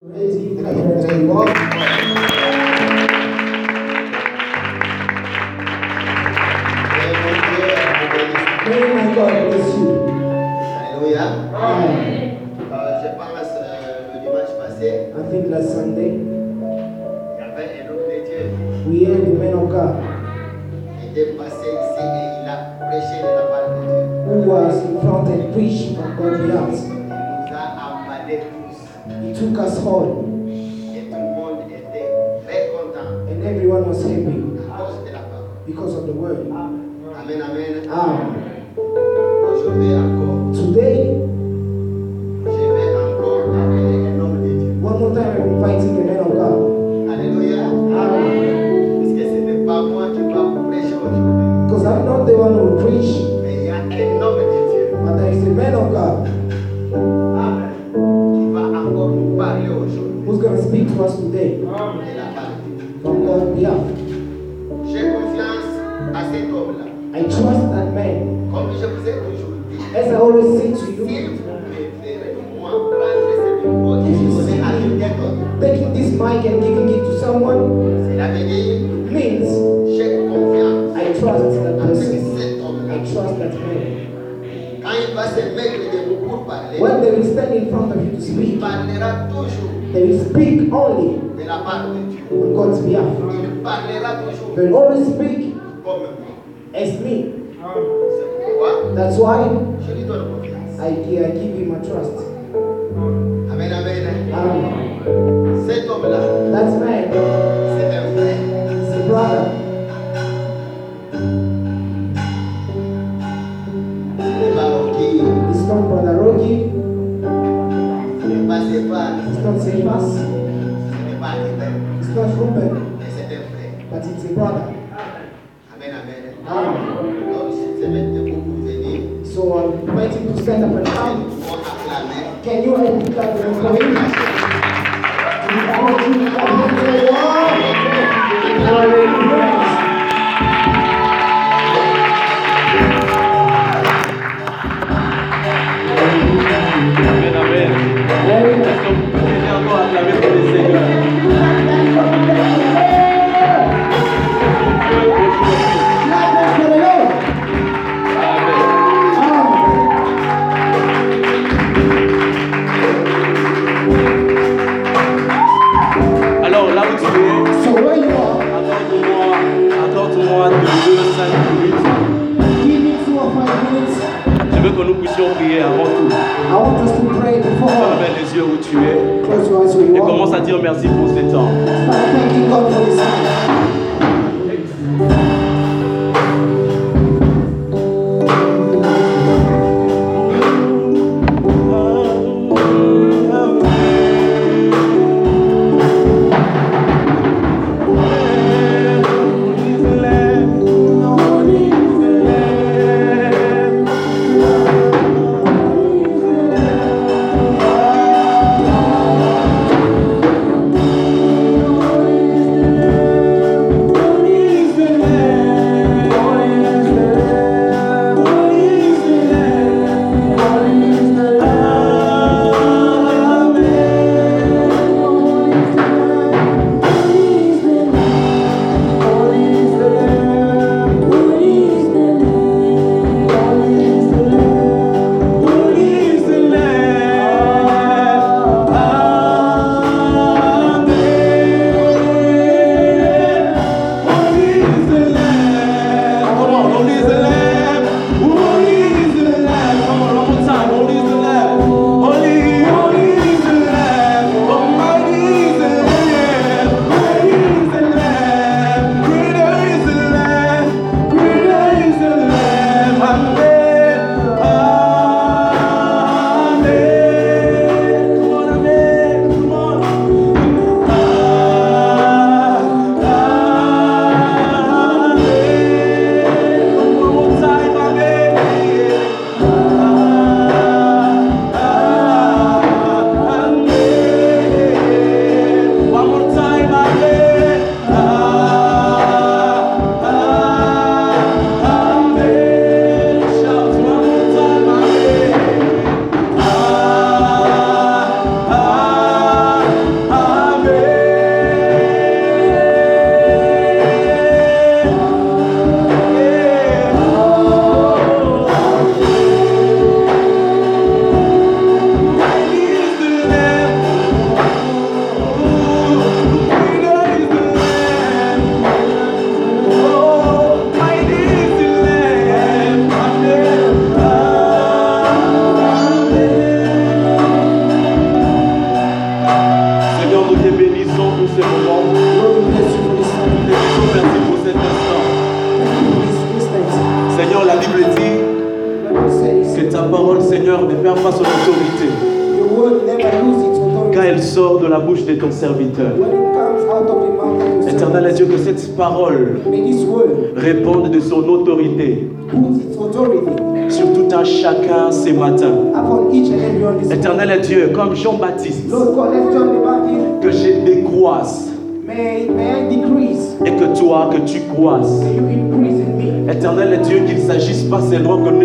Il y avait un homme de Dieu we était passé ici et il a prêché la part de Dieu. who was in front and preached from God's behalf. Took us home et tout le monde était très content and everyone was happy à cause de la parole. because of the word. Amen, amen. Amen. Aujourd'hui encore, Today, je vais encore appeler un homme de Dieu. one more time, I'm inviting the man of God. Alléluia. Amen. Parce que ce n'est pas moi qui va prêcher aujourd'hui, Because I'm not the one who will preach, mais il y a un homme de Dieu. but there is a man of God I trust that man. Comme As I always say to you, taking this mic and giving it to someone means I trust that person. I trust that man. When they will stand in front of you to speak, they will speak only de la part de on God's behalf. They will always speak as me. C'est pourquoi That's why je lui donne confiance. I, I give him my trust. Amen, amen. Um, Cet homme-là, that man c'est un frère. is a brother. Ce n'est pas Rocky, It's not Brother Rocky. ce n'est pas Stéphane, It's not Cephas. ce n'est pas Hubert, It's not Ruben. mais c'est un frère. But it's a brother. So I'm inviting to stand up and come. on acclamer. Can you help me clap them for puissions prier avant tout. I want us to pray before Ferme les yeux où tu es close your eyes where et commence à dire merci pour ce temps.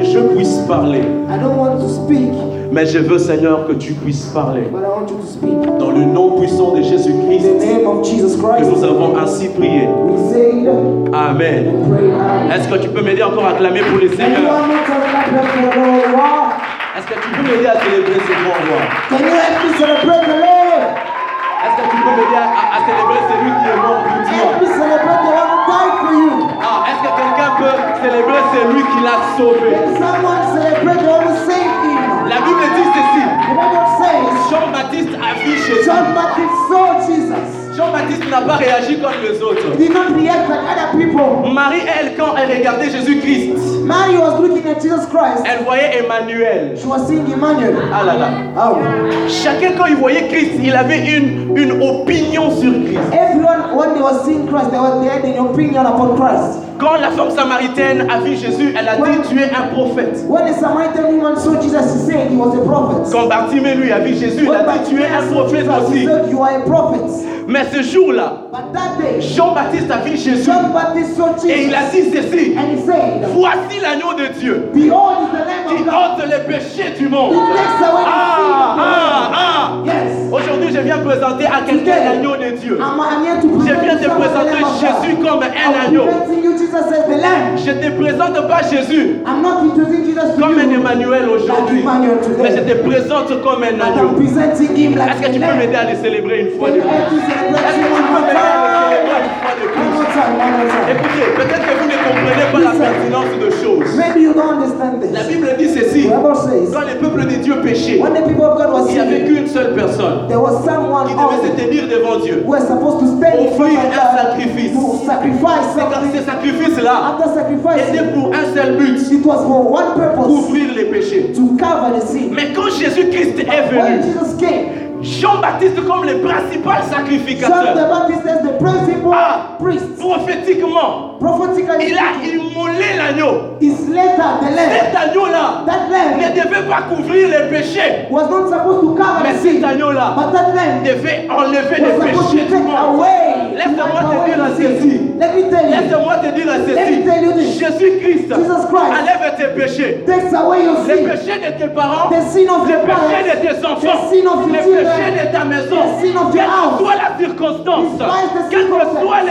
Que je puisse parler, I don't want to speak, mais je veux, Seigneur, que tu puisses parler. but I want you to speak. Dans le nom puissant de In Jésus-Christ, the name of Jesus que Christ, nous avons ainsi prié. we say it Amen. and pray. Amen. Est-ce que tu peux m'aider encore à clamer pour le Seigneur Anyone want to clap for the Lord? Wow. Est-ce que tu peux m'aider à célébrer ce grand roi? Can you help me celebrate the célébrer celui qui l'a sauvé? La Bible dit ceci. Jean-Baptiste a vu Jésus. Jean-Baptiste n'a pas réagi comme les autres. He did not react like other people. Marie, elle, quand elle regardait Jésus-Christ, Mary was looking at Jesus Christ. elle voyait Emmanuel. She was seeing Emmanuel. Ah là là. Chacun, quand il voyait Christ, il avait une, une opinion sur Christ. Everyone, when they were seeing Christ, they, were, they had an opinion upon Christ. Quand la femme samaritaine a vu Jésus, elle a dit Tu es un prophète. When the Samaritan woman saw Jesus, he said he was a prophet. Quand Bartimée lui a vu Jésus, il When a dit Tu es un Bartimaeus saw prophète Jesus, he aussi. said, You are a prophet. Mais ce jour-là, But that day, Jean-Baptiste a vu Jésus John Baptist saw et Jesus. il a dit ceci And he said, Voici l'agneau de Dieu Behold is the Lamb qui of God. ôte les péchés du monde. He takes away the sin Ah, of the ah, ah. Yes. Aujourd'hui, je viens présenter à quelqu'un l'agneau de Dieu. Je viens te présenter Jésus comme un agneau. Je ne te présente pas Jésus comme un Emmanuel aujourd'hui, mais je te présente comme un agneau. Est-ce que tu peux m'aider à le célébrer une fois Est-ce que him tu one peux more m'aider à le célébrer Écoutez, peut-être que vous ne comprenez pas la pertinence de choses. Maybe you don't understand this. La Bible dit ceci. Says, Quand le peuple de Dieu péchait, when the people of God was il n'y avait qu'une seule personne there was someone qui devait se tenir devant Dieu. who supposed to stand Offrir of un God sacrifice. to sacrifice something. ce sacrifice-là était pour un seul but, it was for one purpose couvrir les péchés. to cover the sin. Mais quand Jésus-Christ est venu, Jean-Baptiste comme le principal sacrificateur, Ah. prophétiquement, il a immolé l'agneau. Cet agneau-là ne devait pas couvrir les péchés, was not supposed to cover mais cet agneau-là but that lamb devait enlever les péchés du monde. Laisse-moi te dire ceci. Sin. Let me tell you, Laisse-moi te dire Let me tell you ceci. this. Jésus-Christ Jesus Christ. enlève tes péchés. takes away your Les sin, péchés de tes parents, the sin of les your péchés de parents, tes enfants, the sin of your les péchés de ta maison, the sin of quelle your house. que soit la circonstance, quel que soit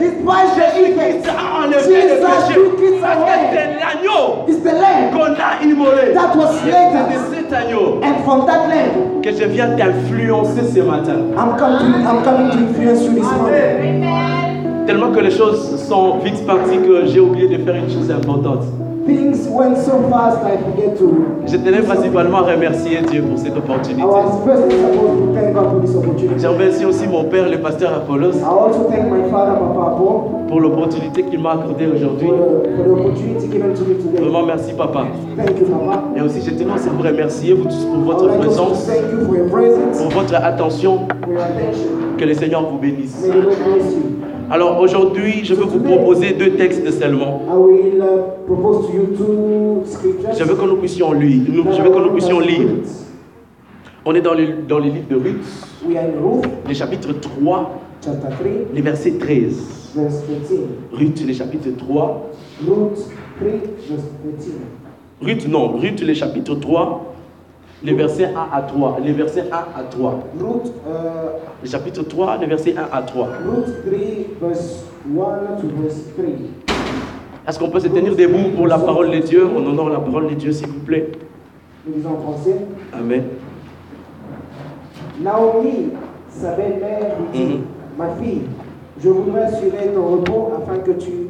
despite the Jésus-Christ a enlevé les Jesus péchés. Parce que c'est l'agneau It's the lamb qu'on a immolé. that was c'est de cet agneau and from that lamb, que je viens t'influencer ce matin. I'm coming to, I'm coming to influence you this morning. Tellement que les choses sont vite parties que j'ai oublié de faire une chose importante. Things went so fast I forget to. Je tenais principalement à remercier Dieu pour cette opportunité. I was first supposed to thank God for this opportunity. Je remercie aussi mon père, le pasteur Apollos, I also thank my father, Papa pour l'opportunité qu'il m'a accordée aujourd'hui. for the, for the opportunity given to me today. Vraiment, merci papa. Thank you, Papa. Et aussi, je tenais aussi à vous remercier vous tous pour I votre would like also to présence, thank you for your presence, pour votre attention. for your attention. Que le Seigneur vous bénisse. May the Lord bless you. Alors aujourd'hui, je veux vous proposer deux textes seulement. Uh. Je veux que nous puissions lire. Je veux que nous puissions lire. On est dans le, dans le livre de Ruth, le chapitre 3, chapter 3, les versets 13. verse 13. Ruth, le chapitre 3. Ruth 3, verse 13. Ruth, non, Ruth, le chapitre 3, les versets 1 à 3. Les versets 1 à 3. Ruth, uh, Le chapitre 3, les versets 1 à 3. Ruth 3, verse 1 to verse 3. Est-ce qu'on peut se tenir debout pour la parole de Dieu? On honore la parole de Dieu, s'il vous plaît. Nous en français. Amen. Naomi, sa belle-mère, lui dit Mhm. Ma fille, je voudrais assurer ton repos afin que tu,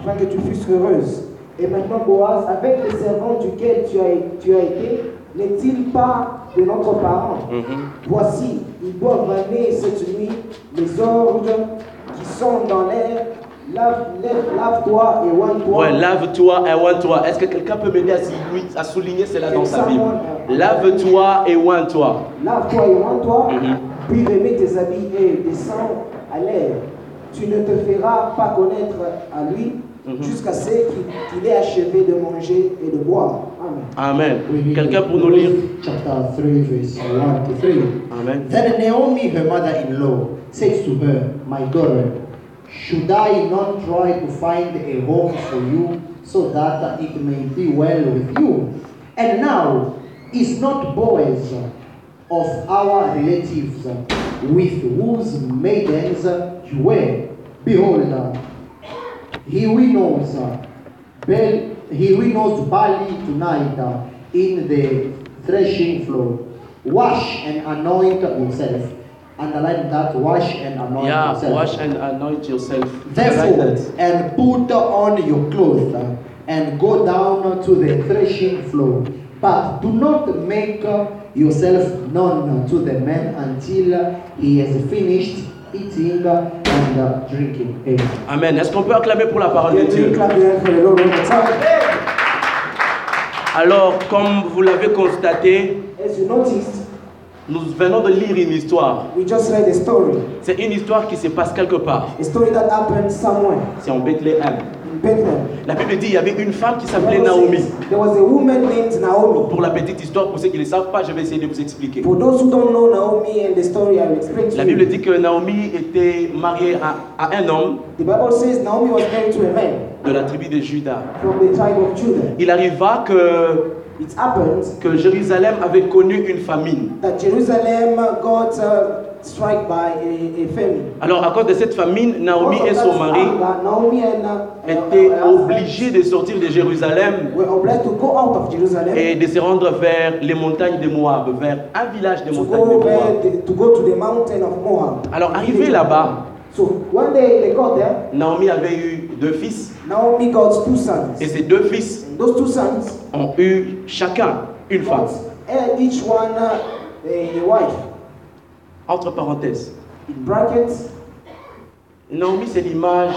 afin que tu fusses heureuse. Et maintenant, Boaz, avec les servants duquel tu as, tu as été, n'est-il pas de notre parent Mhm. Voici, ils doivent amener cette nuit les orgues qui sont dans l'air, Lave- Lave-toi et oins-toi. Ouais, lave-toi et oins-toi. Est-ce que quelqu'un peut m'aider à, souligner- à souligner cela dans sa Bible? Lave-toi et oins-toi. Lave-toi et oins-toi, Mhm. puis remets tes habits et descends à l'air. Tu ne te feras pas connaître à lui Mhm. jusqu'à ce qu'il ait achevé de manger et de boire. Amen. Quelqu'un pour nous lire? Chapter 3, verse 1 to 3. Amen. Then Naomi, her mother-in-law, says to her, My daughter, should I not try to find a home for you so that it may be well with you? And now, is not Boaz of our relatives with whose maidens you were? Behold, he winnows, bel, he winnows barley tonight uh, in the threshing floor. Wash and anoint yourself. Underline that. Wash and anoint Yeah, yourself. wash and anoint yourself. Therefore, that. and put on your clothes uh, and go down to the threshing floor. But do not make uh, yourself known to the man until he has finished eating and drinking. Amen. Est-ce qu'on peut acclamer pour la parole de Dieu? Alors, comme vous l'avez constaté, As you noticed, nous venons de lire une histoire. we just read a story. C'est une histoire qui se passe quelque part. A story that happened somewhere C'est en Bethléem. Bethlehem. La Bible dit qu'il y avait une femme qui s'appelait Naomi. There was a woman named Naomi. Pour la petite histoire, pour ceux qui ne le savent pas, je vais essayer de vous expliquer. For those who don't know Naomi and the story, I will explain to La you. Bible dit que Naomi était mariée à, à un homme The Bible says Naomi was married to a man de la tribu de Juda. from the tribe of Judah. Il arriva que, It happened que Jérusalem avait connu une famine. that Jerusalem got uh, Alors, à cause de cette famine, Naomi et son mari uh, étaient uh, husband obligés de sortir de Jérusalem et de se rendre vers les montagnes de Moab, vers un village des montagnes de Moab. Alors, arrivé là-bas, So one day they got there. Naomi avait eu deux fils Naomi got two sons. et ces deux fils ont eu chacun une femme. Entre parenthèses, In brackets, Naomi, c'est l'image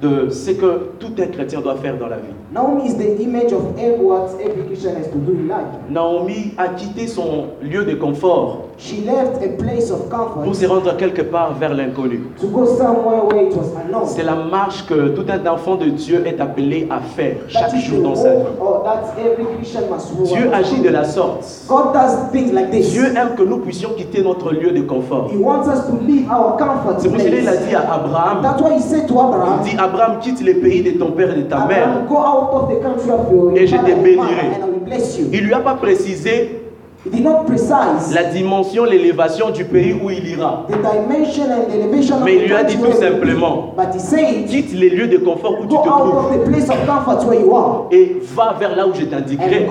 de ce que tout un chrétien doit faire dans la vie. Naomi is the image of what every Christian has to do in life. Naomi a quitté son lieu de confort She left a place of pour comfort se rendre quelque part vers l'inconnu. to go somewhere where it was unknown. C'est la marche que tout un enfant de Dieu est appelé à faire That chaque jour dans sa vie. walk or that every Christian must walk. Dieu agit de la sorte. God does things like this. Dieu aime que nous puissions quitter notre lieu de confort. He wants us to leave our comfort C'est pour cela qu'il a place. dit à Abraham, That's why he said to il Abraham, dit Abraham, quitte les pays de ton père et de ta mère. Abraham, go out of the country of your Et je father te and bénirai. and I will bless you. Il lui a pas précisé He did not precise la dimension, l'élévation du pays où il ira. the dimension and the elevation of Mais il lui a dit tout simplement, But he said, quitte les lieux de confort où tu te trouves et va vers là où je t'indiquerai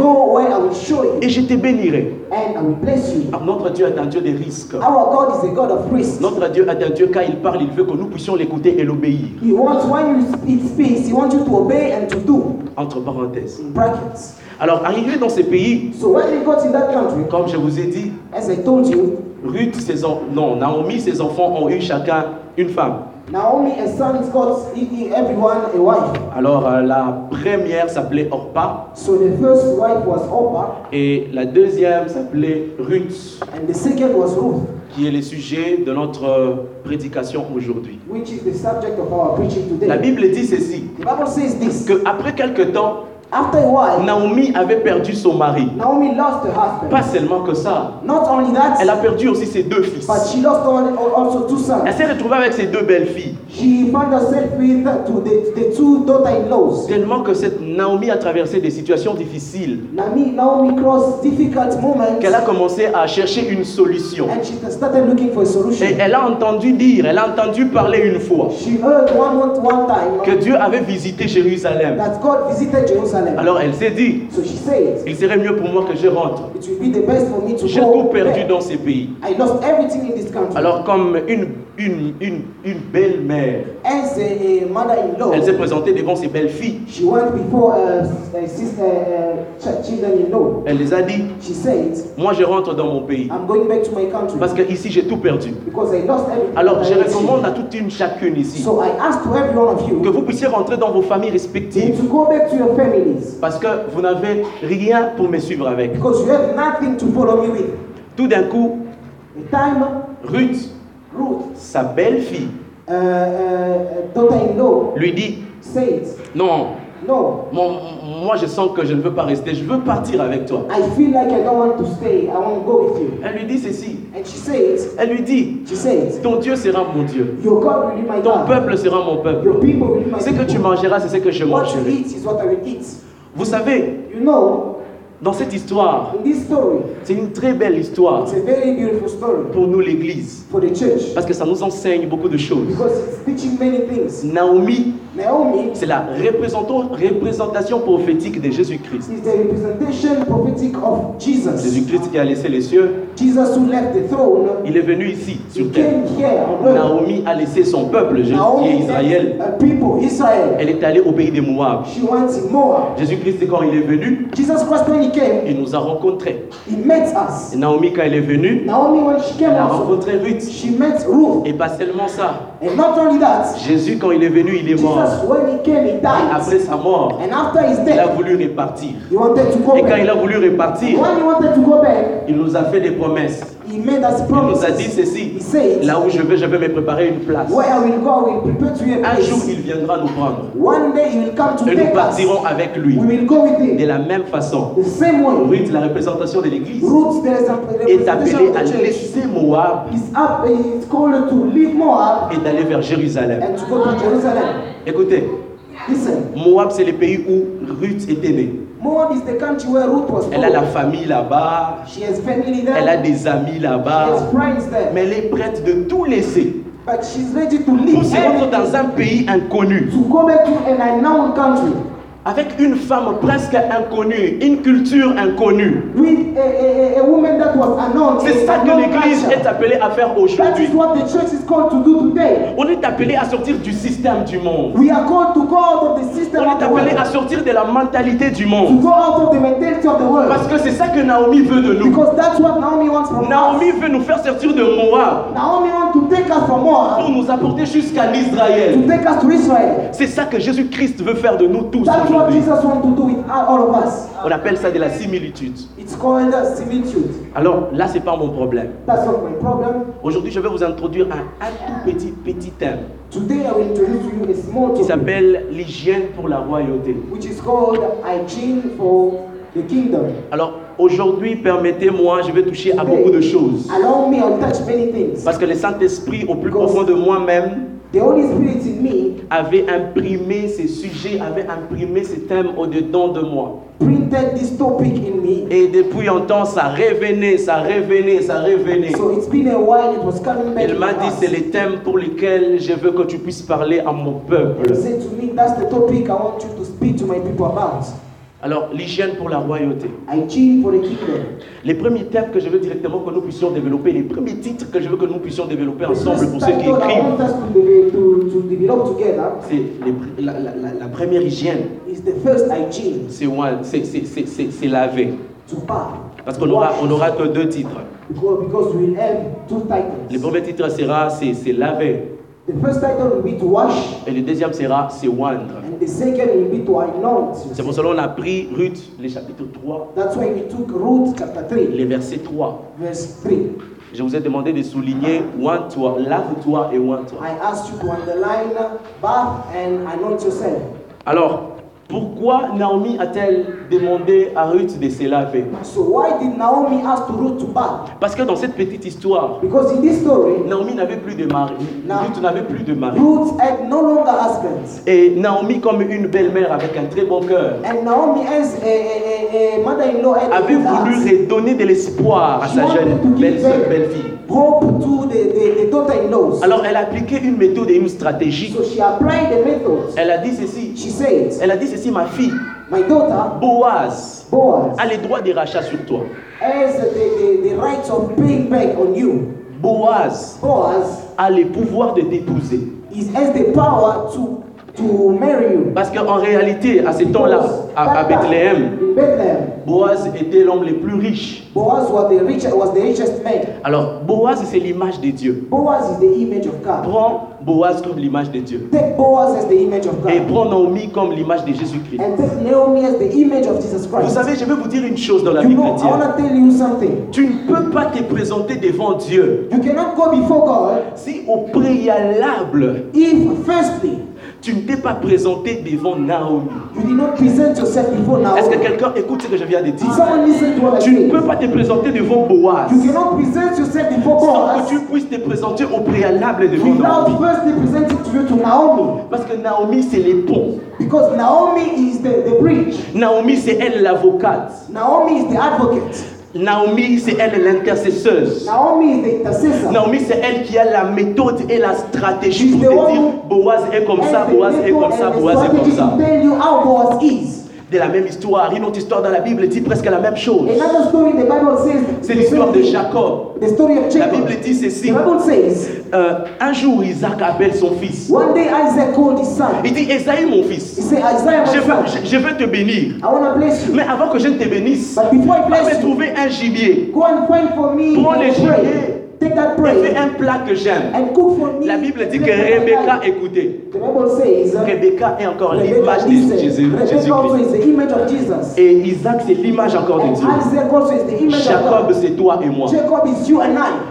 et je te bénirai. and I will bless you. Ah, Notre Dieu est un Dieu des risques. Our God is a God of risk. Notre Dieu est un Dieu quand il parle, il veut que nous puissions l'écouter et l'obéir. He wants when you speak speaks, he wants you to obey and to do. Entre parenthèses. In brackets. Alors, arrivé dans ces pays, So when they got in that country, comme je vous ai dit, as I told you, Ruth, ses non, Naomi, ses enfants ont eu chacun une femme. Naomi and sons got e- e- everyone a wife. Alors, euh, la première s'appelait Orpa So the first wife was Orpah et la deuxième s'appelait Ruth, and the second was Ruth, qui est le sujet de notre euh, prédication aujourd'hui. which is the subject of our preaching today. La Bible dit ceci, The Bible says this. que après quelque temps, After a while, Naomi avait perdu son mari. Naomi lost her husband. Pas seulement que ça, Not only that, elle a perdu aussi ses deux fils. but she lost al- also two sons. Elle s'est retrouvée avec ses deux belles filles. She found herself with to the, the two daughter-in-laws. Tellement que cette Naomi a traversé des situations difficiles Naomi, Naomi crossed difficult moments qu'elle a commencé à chercher une solution. and she started looking for a Et solution. elle a entendu dire, elle a entendu parler une fois She heard one, one, one que time Dieu avait visité Jérusalem. that God visited Jerusalem. Alors elle s'est dit, So she said, il serait mieux pour moi que je rentre. it will be the best for me to J'ai tout perdu back. dans ces pays. I lost everything in this country. Alors comme une, une, une, une belle-mère. mother-in-law, Elle s'est présentée devant ses belles-filles. she went before a sister, uh. Elle les a dit, She said, moi je rentre dans mon pays. I'm going back to my country Parce que ici j'ai tout perdu. because I lost everything. Alors je recommande à toute une chacune ici So I ask to every one of que you vous puissiez rentrer dans vos familles to respectives. go back to your families Parce que vous n'avez rien pour me suivre avec. because you have nothing to follow me with. Tout d'un coup, The time, Ruth, Ruth, sa belle-fille, uh, uh, daughter-in-law, lui dit, said, non, No, mon- moi je sens que je ne veux pas rester, je veux partir avec toi. I feel like I don't want to stay. I want to go with you. Elle lui dit ceci. And she said, Elle lui dit, she said, ton Dieu sera mon Dieu. Your God will be my Ton God. peuple sera mon peuple. Your people will be my Ce que tu mangeras, c'est ce que je What you mangerai. eat is what I will eat. Vous savez, You know, dans cette histoire, c'est une très belle histoire it's a very beautiful story pour nous l'Église. for the church Parce que ça nous enseigne beaucoup de choses. Naomi, Naomi c'est la représentation prophétique de Jésus-Christ. Jésus-Christ qui a laissé les cieux, Jesus who left the throne, il est venu ici, he sur terre. here. Naomi a laissé son peuple, Jésus, qui est Naomi Israël. left a people, Israel. Elle est allée au pays in Moab. Jésus-Christ, quand il est venu, Jesus Christ, came, il nous a rencontrés. he met us. Et Naomi, quand elle est venue, Naomi, when she came elle a also, rencontré Ruth. she met Ruth. Et pas seulement ça. And not only that, Jésus, quand il est venu, il est Jesus, mort. when he came, he Et died. après sa mort, And after his il a death, voulu répartir. he wanted to go Et quand il back. a voulu répartir, When he wanted to go back, il nous a fait des promesses. Il nous a dit ceci. Là où je vais, je vais me préparer une place. Where I will go, I will prepare to you a Un jour, il viendra nous prendre. Et nous partirons avec lui. We will go with De la même façon. Ruth, la représentation de l'Église, est appelée à laisser Moab et d'aller vers Jérusalem. Écoutez, Listen, Moab, c'est le pays où Ruth était née. Moab is the country where Ruth was Elle a la famille là-bas, She has family there. elle a des amis She là-bas, has friends there. mais elle est prête de tout laisser But she's ready to pour leave se rendre dans un pays inconnu, to go back to an unknown country avec une femme presque inconnue, une culture inconnue. with a, a, a, a woman that was unknown. C'est ça que l'Église est appelée à faire That aujourd'hui. is what the church is called to do today. On est appelé à sortir du système du monde. We are called to go out of the system On est appelé à sortir de la mentalité du To monde. go out of the mentality of the world. Parce que c'est ça que Naomi veut de nous. Because that's what Naomi wants from Naomi us. veut nous faire sortir de Moab Naomi wants to take us from Moab pour nous apporter jusqu'à to l'Israël. take us to Israel. C'est ça que Jésus-Christ veut faire de nous tous That's what aujourd'hui. Jesus wants to do with all of us. On appelle ça de la similitude. It's called similitude. Alors là, c'est pas mon problème. That's not my problem. Aujourd'hui, je vais vous introduire un, un tout petit, petit thème Today I will introduce to you a small qui s'appelle l'hygiène pour la royauté. which is called hygiene for the kingdom. Alors aujourd'hui, permettez-moi, je vais toucher à beaucoup de choses. Allow me, I'll touch many things. Parce que le Saint-Esprit, au plus profond de moi-même, The Holy Spirit in me avait imprimé ces sujets, avait imprimé ces thèmes au-dedans de moi. printed this topic in me. Et depuis un temps, ça revenait, ça revenait, ça revenait. So it's been a while, it was coming back. Il to m'a dit, c'est les thèmes pour lesquels je veux que tu puisses parler à mon peuple. He said to me, that's the topic I want you to speak to my people about. Alors, l'hygiène pour la royauté. Hygiene for the kingdom. Les premiers thèmes que je veux directement que nous puissions développer, les premiers titres que je veux que nous puissions développer ensemble pour ceux qui écrivent, c'est la, la- la- la première hygiène, c'est laver. Parce qu'on aura, on aura que deux titres. Because, because we will have two Le premier titre sera c'est laver. The first title will be to wash, Et le deuxième sera c'est oindre. and the second will be to anoint. C'est pour cela qu'on a pris Ruth, les chapitres 3, That's why we took Ruth chapter 3, les versets 3. verse 3. Je vous ai demandé de souligner oins-toi, lave-toi et oins-toi. I asked you to underline bath and anoint yourself. Alors, pourquoi Naomi a-t-elle demandé à Ruth de se laver So why did Naomi ask to Ruth to bath? Parce que dans cette petite histoire, Because in this story, Naomi n'avait plus de mari. Ruth n'avait plus de mari. Ruth had no longer husbands. Et Naomi, comme une belle-mère avec un très bon cœur, avait voulu redonner de l'espoir à sa jeune belle-fille. Alors elle a appliqué une méthode et une stratégie. So she applied the method. Elle a dit ceci. She said, Elle a dit ceci, ma fille, My daughter, Boaz Boaz, a les droits des rachats sur toi. has the, the, the rights of paying back on you. Boaz Boaz a le pouvoir de t'épouser. has the power to, to marry you. Parce qu'en réalité, à ce temps-là, à, à Bethléem, Boaz était l'homme le plus riche. Boaz was the, rich, was the richest man. Alors, Boaz, c'est l'image de Dieu. Boaz is the image of God. Prends Boaz comme l'image de Dieu. Take Boaz as the image of Et God. prends Naomi comme l'image de Jésus-Christ. And take Naomi as the image of Jesus Vous Christ. savez, je vais vous dire une chose dans la You vie know, I chrétienne. want to tell you something. Tu ne peux pas te présenter devant Dieu You cannot go before God si au préalable, if, firstly, tu ne t'es pas présenté devant Naomi. Est-ce que quelqu'un écoute ce que je viens de dire? Tu ne peux pas te présenter devant Boaz sans que tu puisses te présenter au préalable devant Naomi. Parce que Naomi, c'est les ponts. Naomi c'est elle l'avocate. Naomi is the advocate. Naomi, c'est elle l'intercesseuse. Naomi c'est elle qui a la méthode et la stratégie pour te dire Boaz est comme ça, Boaz est comme ça, Boaz est comme ça. De la même histoire, une autre histoire dans la Bible dit presque la même chose. C'est l'histoire de. Jacob. The story of La. Bible dit ceci. The Bible says, Euh, un jour, Isaac appelle son fils. one day Isaac called his son. Il dit, Esaïe, mon He fils, said, Isaiah, je veux, son, je, je veux te bénir. I want to bless you. Mais avant que je ne te bénisse, va me trouver un gibier go and find for me Prends le gibier. Take that un plat que j'aime. La Bible dit que Rebecca écoutait. Rebecca est encore l'image de. Jésus- Jésus-Christ. Et Isaac, c'est l'image encore de Dieu. Jacob, c'est toi et moi.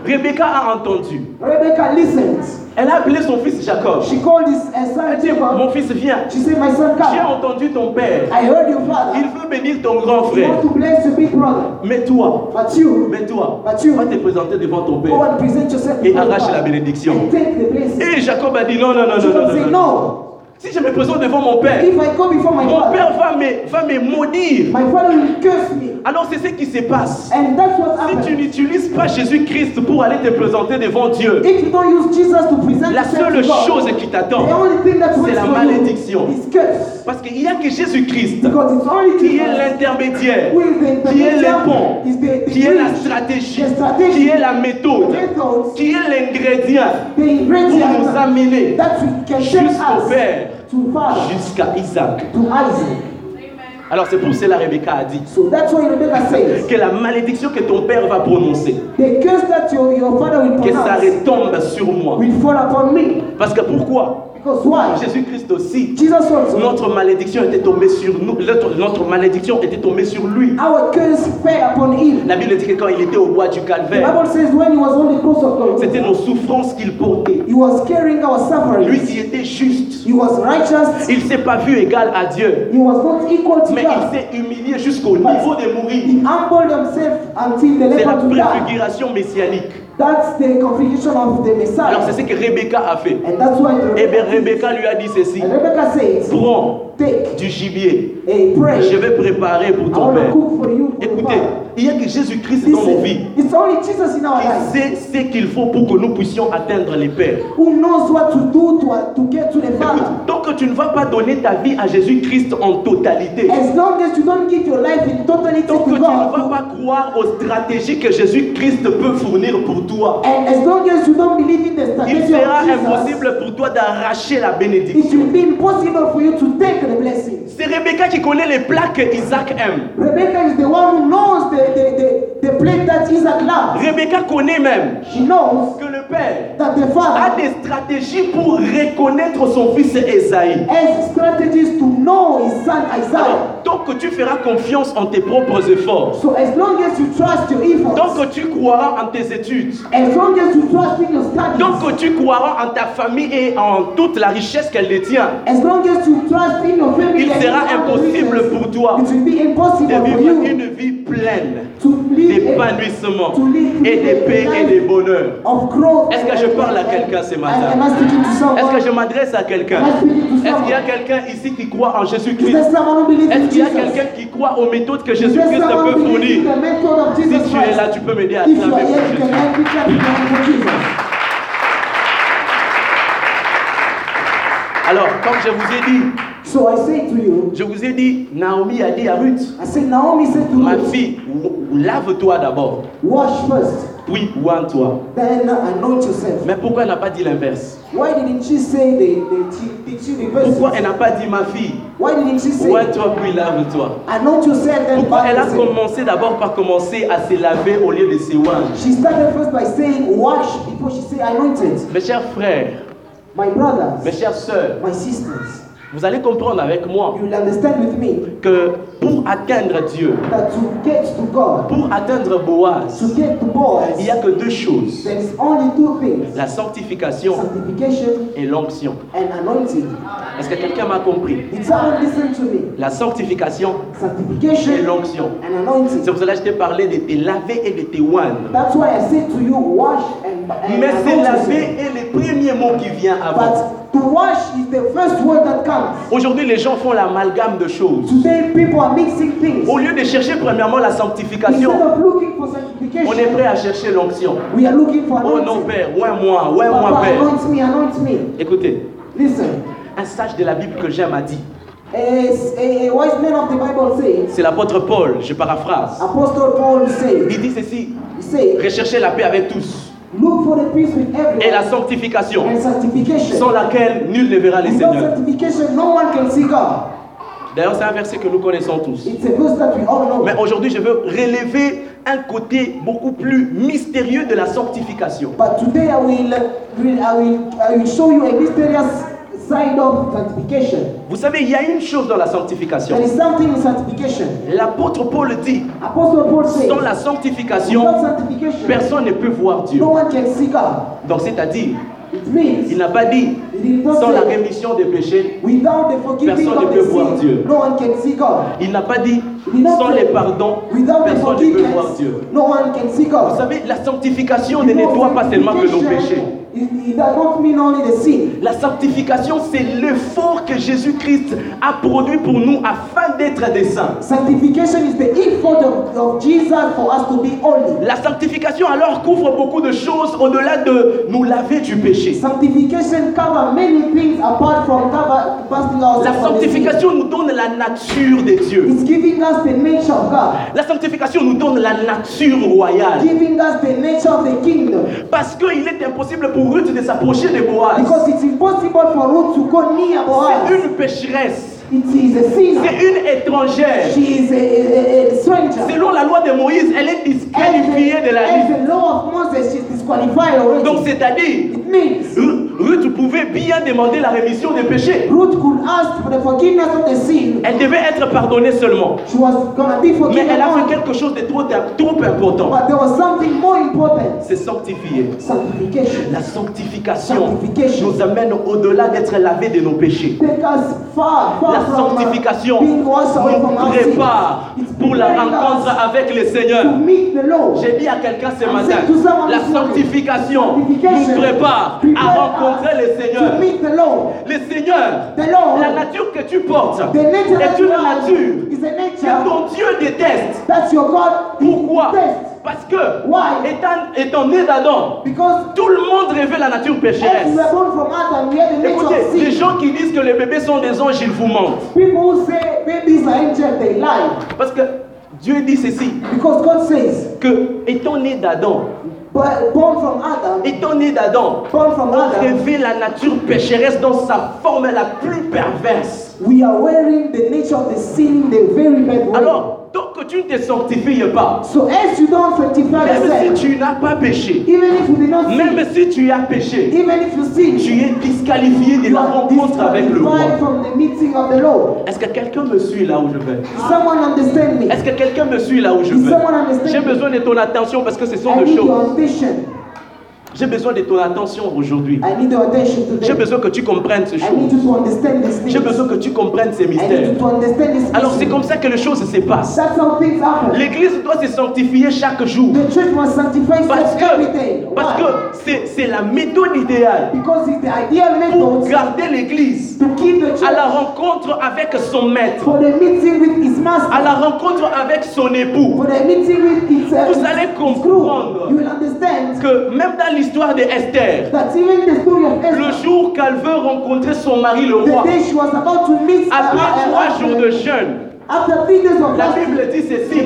Rebecca a entendu. Rebecca listens. Elle a appelé son fils Jacob. She called his son Elle dit, Jacob. mon fils, viens. She said, My son, J'ai come. entendu ton père. I heard your father. Il veut bénir ton grand He frère. wants to bless your big brother. Mais toi, But you, mais toi, But you- va te présenter devant ton go père. and present yourself Et arrache la bénédiction. And take the blessing. Et Jacob a dit non, non, non, non, non, non, said, non. Si je me présente devant mon père, If I go before my mon father, père va me, va me maudire. my father will curse me. Alors c'est ce qui se passe. And that's what Si tu n'utilises pas Jésus-Christ pour aller te présenter devant Dieu, If you don't use Jesus to present la seule God, chose qui t'attend, c'est la malédiction. you is curse. parce qu'il n'y a que Jésus-Christ qui est l'intermédiaire, qui est le pont, is the, the qui est la stratégie, qui est la méthode, qui est l'ingrédient pour nous amener jusqu'au us Père, jusqu'à Isaac. to Isaac. Alors c'est pour cela Rebecca a dit So that's why Rebecca says, que la malédiction que ton père va prononcer, the curse that your, your father will que ça retombe sur moi. will fall upon me. Parce que pourquoi? Jésus-Christ aussi, notre malédiction était tombée sur nous, notre, notre malédiction était tombée sur lui. La Bible dit que quand il était au bois du calvaire, c'était nos souffrances qu'il portait. Lui qui était juste, il ne s'est pas vu égal à Dieu, mais il s'est humilié jusqu'au niveau de mourir. C'est la préfiguration messianique. That's the configuration of the Alors c'est ce que Rebecca a fait. And that's why Eh bien Rebecca, Rebecca lui a dit ceci, and Rebecca says, prends take du gibier, pray. je vais préparer pour ton père. cook for you. for the Écoutez. Il n'y a que Jésus-Christ dans nos vies it's only Jesus in our qui sait ce qu'il faut pour que nous puissions atteindre les pères. who knows what to do to, to get to the Father. tant que tu ne vas pas donner ta vie à Jésus-Christ en totalité, As long as you don't give your life in totality tant que to tu ne vas God, pas croire aux stratégies que Jésus-Christ peut fournir pour toi, and as long as you don't believe in the il strategy sera of Jesus, impossible pour toi d'arracher la it bénédiction. will be impossible for you to take the blessings. C'est Rebecca qui connaît les plats que Isaac aime. Rebecca is the one who knows the, the, the, the plate that Isaac loves. Rebecca connaît même She knows que le Père a des stratégies pour reconnaître son fils Esaïe. strategies to know his son Isaiah. Alors, tant que tu feras confiance en tes propres efforts, So as long as you trust your tant que tu croiras en tes études, as long as you trust in your studies, tant que tu croiras en ta famille et en toute la richesse qu'elle détient, as long as you trust in your family, il sera impossible pour toi it will be de impossible vivre une vie pleine d'épanouissement et de paix et de bonheur. Est-ce que je parle à quelqu'un ce matin? Est-ce que je m'adresse à quelqu'un? Est-ce qu'il y a quelqu'un ici qui croit en Is Jésus-Christ Est-ce qu'il y a quelqu'un qui croit aux méthodes que Jésus-Christ peut fournir? Si tu es là, tu peux m'aider à acclamer pour Jésus. Alors, comme je vous ai dit, So I say to you, je vous ai dit, Naomi a dit à Ruth, I say Naomi said to ma Ruth, fille, lave-toi d'abord. wash first. puis oins-toi. then anoint yourself. Mais pourquoi elle n'a pas dit l'inverse? Why didn't she say the, the she reverse Pourquoi elle n'a pas dit ma fille Why didn't she say Oins-toi puis lave-toi. anoint yourself then Pourquoi elle a commencé d'abord par commencer à se laver au lieu de se oindre She started first by saying wash before she said anointed. Mes chers frères, My brothers, mes chères sœurs, my sisters, vous allez comprendre avec moi you will understand with me que pour atteindre Dieu, that to get to God, pour atteindre Boaz, to get to Boaz, il n'y a que deux choses, there is only two things la sanctification sanctification et l'onction. and anointing. Est-ce que quelqu'un m'a compris? Did someone listen to me? La sanctification et Sanctification l'onction. and anointing. C'est pour cela que je t'ai parlé de te laver et de te oindre. That's why I said to you, wash and, and Mais c'est anoint laver est le premier mot qui vient avant. But to wash is the first word that comes. Aujourd'hui, les gens font l'amalgame de choses. Today, people are mixing things. Au lieu de chercher premièrement la Instead sanctification, of looking for on est sanctification, prêt à chercher l'onction. we are looking for Oh non. Père, ouais, moi, ouais, moi, Papa, Père. anoint me, anoint me. Écoutez, Listen, un sage de la Bible que j'aime a dit, c'est l'apôtre Paul, je paraphrase. Apostle Paul says, Il dit ceci, he said, recherchez la paix avec tous look for the peace with et la everyone sanctification, and sanctification. sans laquelle nul ne verra no one can see God. D'ailleurs, c'est un verset que nous connaissons tous. It's a verse that we all know. Mais aujourd'hui, je veux relever un côté beaucoup plus mystérieux de la sanctification. But today I will, will- I will, I will show you a mysterious side of sanctification. Vous savez, il y a une chose dans la sanctification. There is something in sanctification. L'apôtre Paul dit, Apostle Paul says, sans la sanctification, sanctification, personne ne peut voir Dieu. no one can see God. Donc, c'est-à-dire, il n'a pas dit, sans la rémission des péchés, without the forgiving Personne ne peut voir Dieu. no one can see God. il n'a pas dit, sans les pardons, personne ne peut voir Dieu. no one can see Vous savez, la sanctification ne nettoie pas seulement que nos péchés. It, it does not mean only the sin. La sanctification, c'est l'effort que Jésus-Christ a produit pour nous afin d'être des saints. Sanctification is the effort of, of Jesus for us to be holy. La sanctification alors couvre beaucoup de choses au-delà de nous laver du péché. Sanctification cover many things apart from cover busting La ourselves from the sin. sanctification nous donne la nature de Dieu. It's giving us the nature of God, La sanctification nous donne la nature royale. giving us the nature of the kingdom. Parce qu'il est impossible pour Ruth de s'approcher de Boaz. Because it's impossible for Ruth to go near C'est Boaz. une pécheresse. C'est une étrangère. She is a, a, a stranger. Selon la loi de Moïse, elle est disqualifiée de la liste. Donc c'est-à-dire, Ruth pouvait bien demander la rémission des péchés. Ruth could ask for the forgiveness of the sin. Elle devait être pardonnée seulement. She was gonna be Mais elle a fait quelque chose de trop, trop important. But there was something more important. C'est sanctifier. Sanctification. La sanctification nous amène au-delà d'être lavé de nos péchés. La uh, sanctification nous prépare pour la rencontre avec le Seigneur. J'ai dit à quelqu'un ce matin, la sanctification nous prépare à rencontrer le Seigneur. Le Seigneur, la nature que tu portes est une nature que ton Dieu déteste. Pourquoi. Parce que, Why? étant, étant né d'Adam, tout le monde rêvait la nature pécheresse. Écoutez, les gens qui disent que les bébés sont des anges, ils vous mentent. People who say babies are angels, they lie. Parce que Dieu dit ceci, Because God says, que étant né d'Adam, but born from Adam, étant né d'Adam, on Adam, rêvait la nature pécheresse dans sa forme la plus perverse. We are wearing the nature of the sin in the very bad way. Alors, tant que tu ne te sanctifies pas, so as you don't sanctify même yourself, si tu n'as pas péché, even if you did not sin, même si tu as péché, even if you sin, tu es disqualifié de you la are rencontre avec le roi. disqualified from the meeting of the Lord. Est-ce que quelqu'un me suit là où je vais? Est-ce que quelqu'un me suit là où je vais? J'ai besoin de ton attention parce que ce sont I des choses. J'ai besoin de ton attention aujourd'hui. J'ai besoin que tu comprennes need choses. J'ai besoin que tu comprennes ces mystères. Alors c'est comme ça que les choses se passent. L'église doit se sanctifier chaque jour. The church must sanctify Parce que, parce que c'est, c'est la méthode idéale pour garder l'église à la rencontre avec son maître, for the meeting with his master, à la rencontre avec son époux. for the meeting with his, Vous allez comprendre. Que même dans l'histoire the story of le Esther, jour qu'elle veut rencontrer son mari le roi, après trois jours de jeûne, La Bible dit ceci.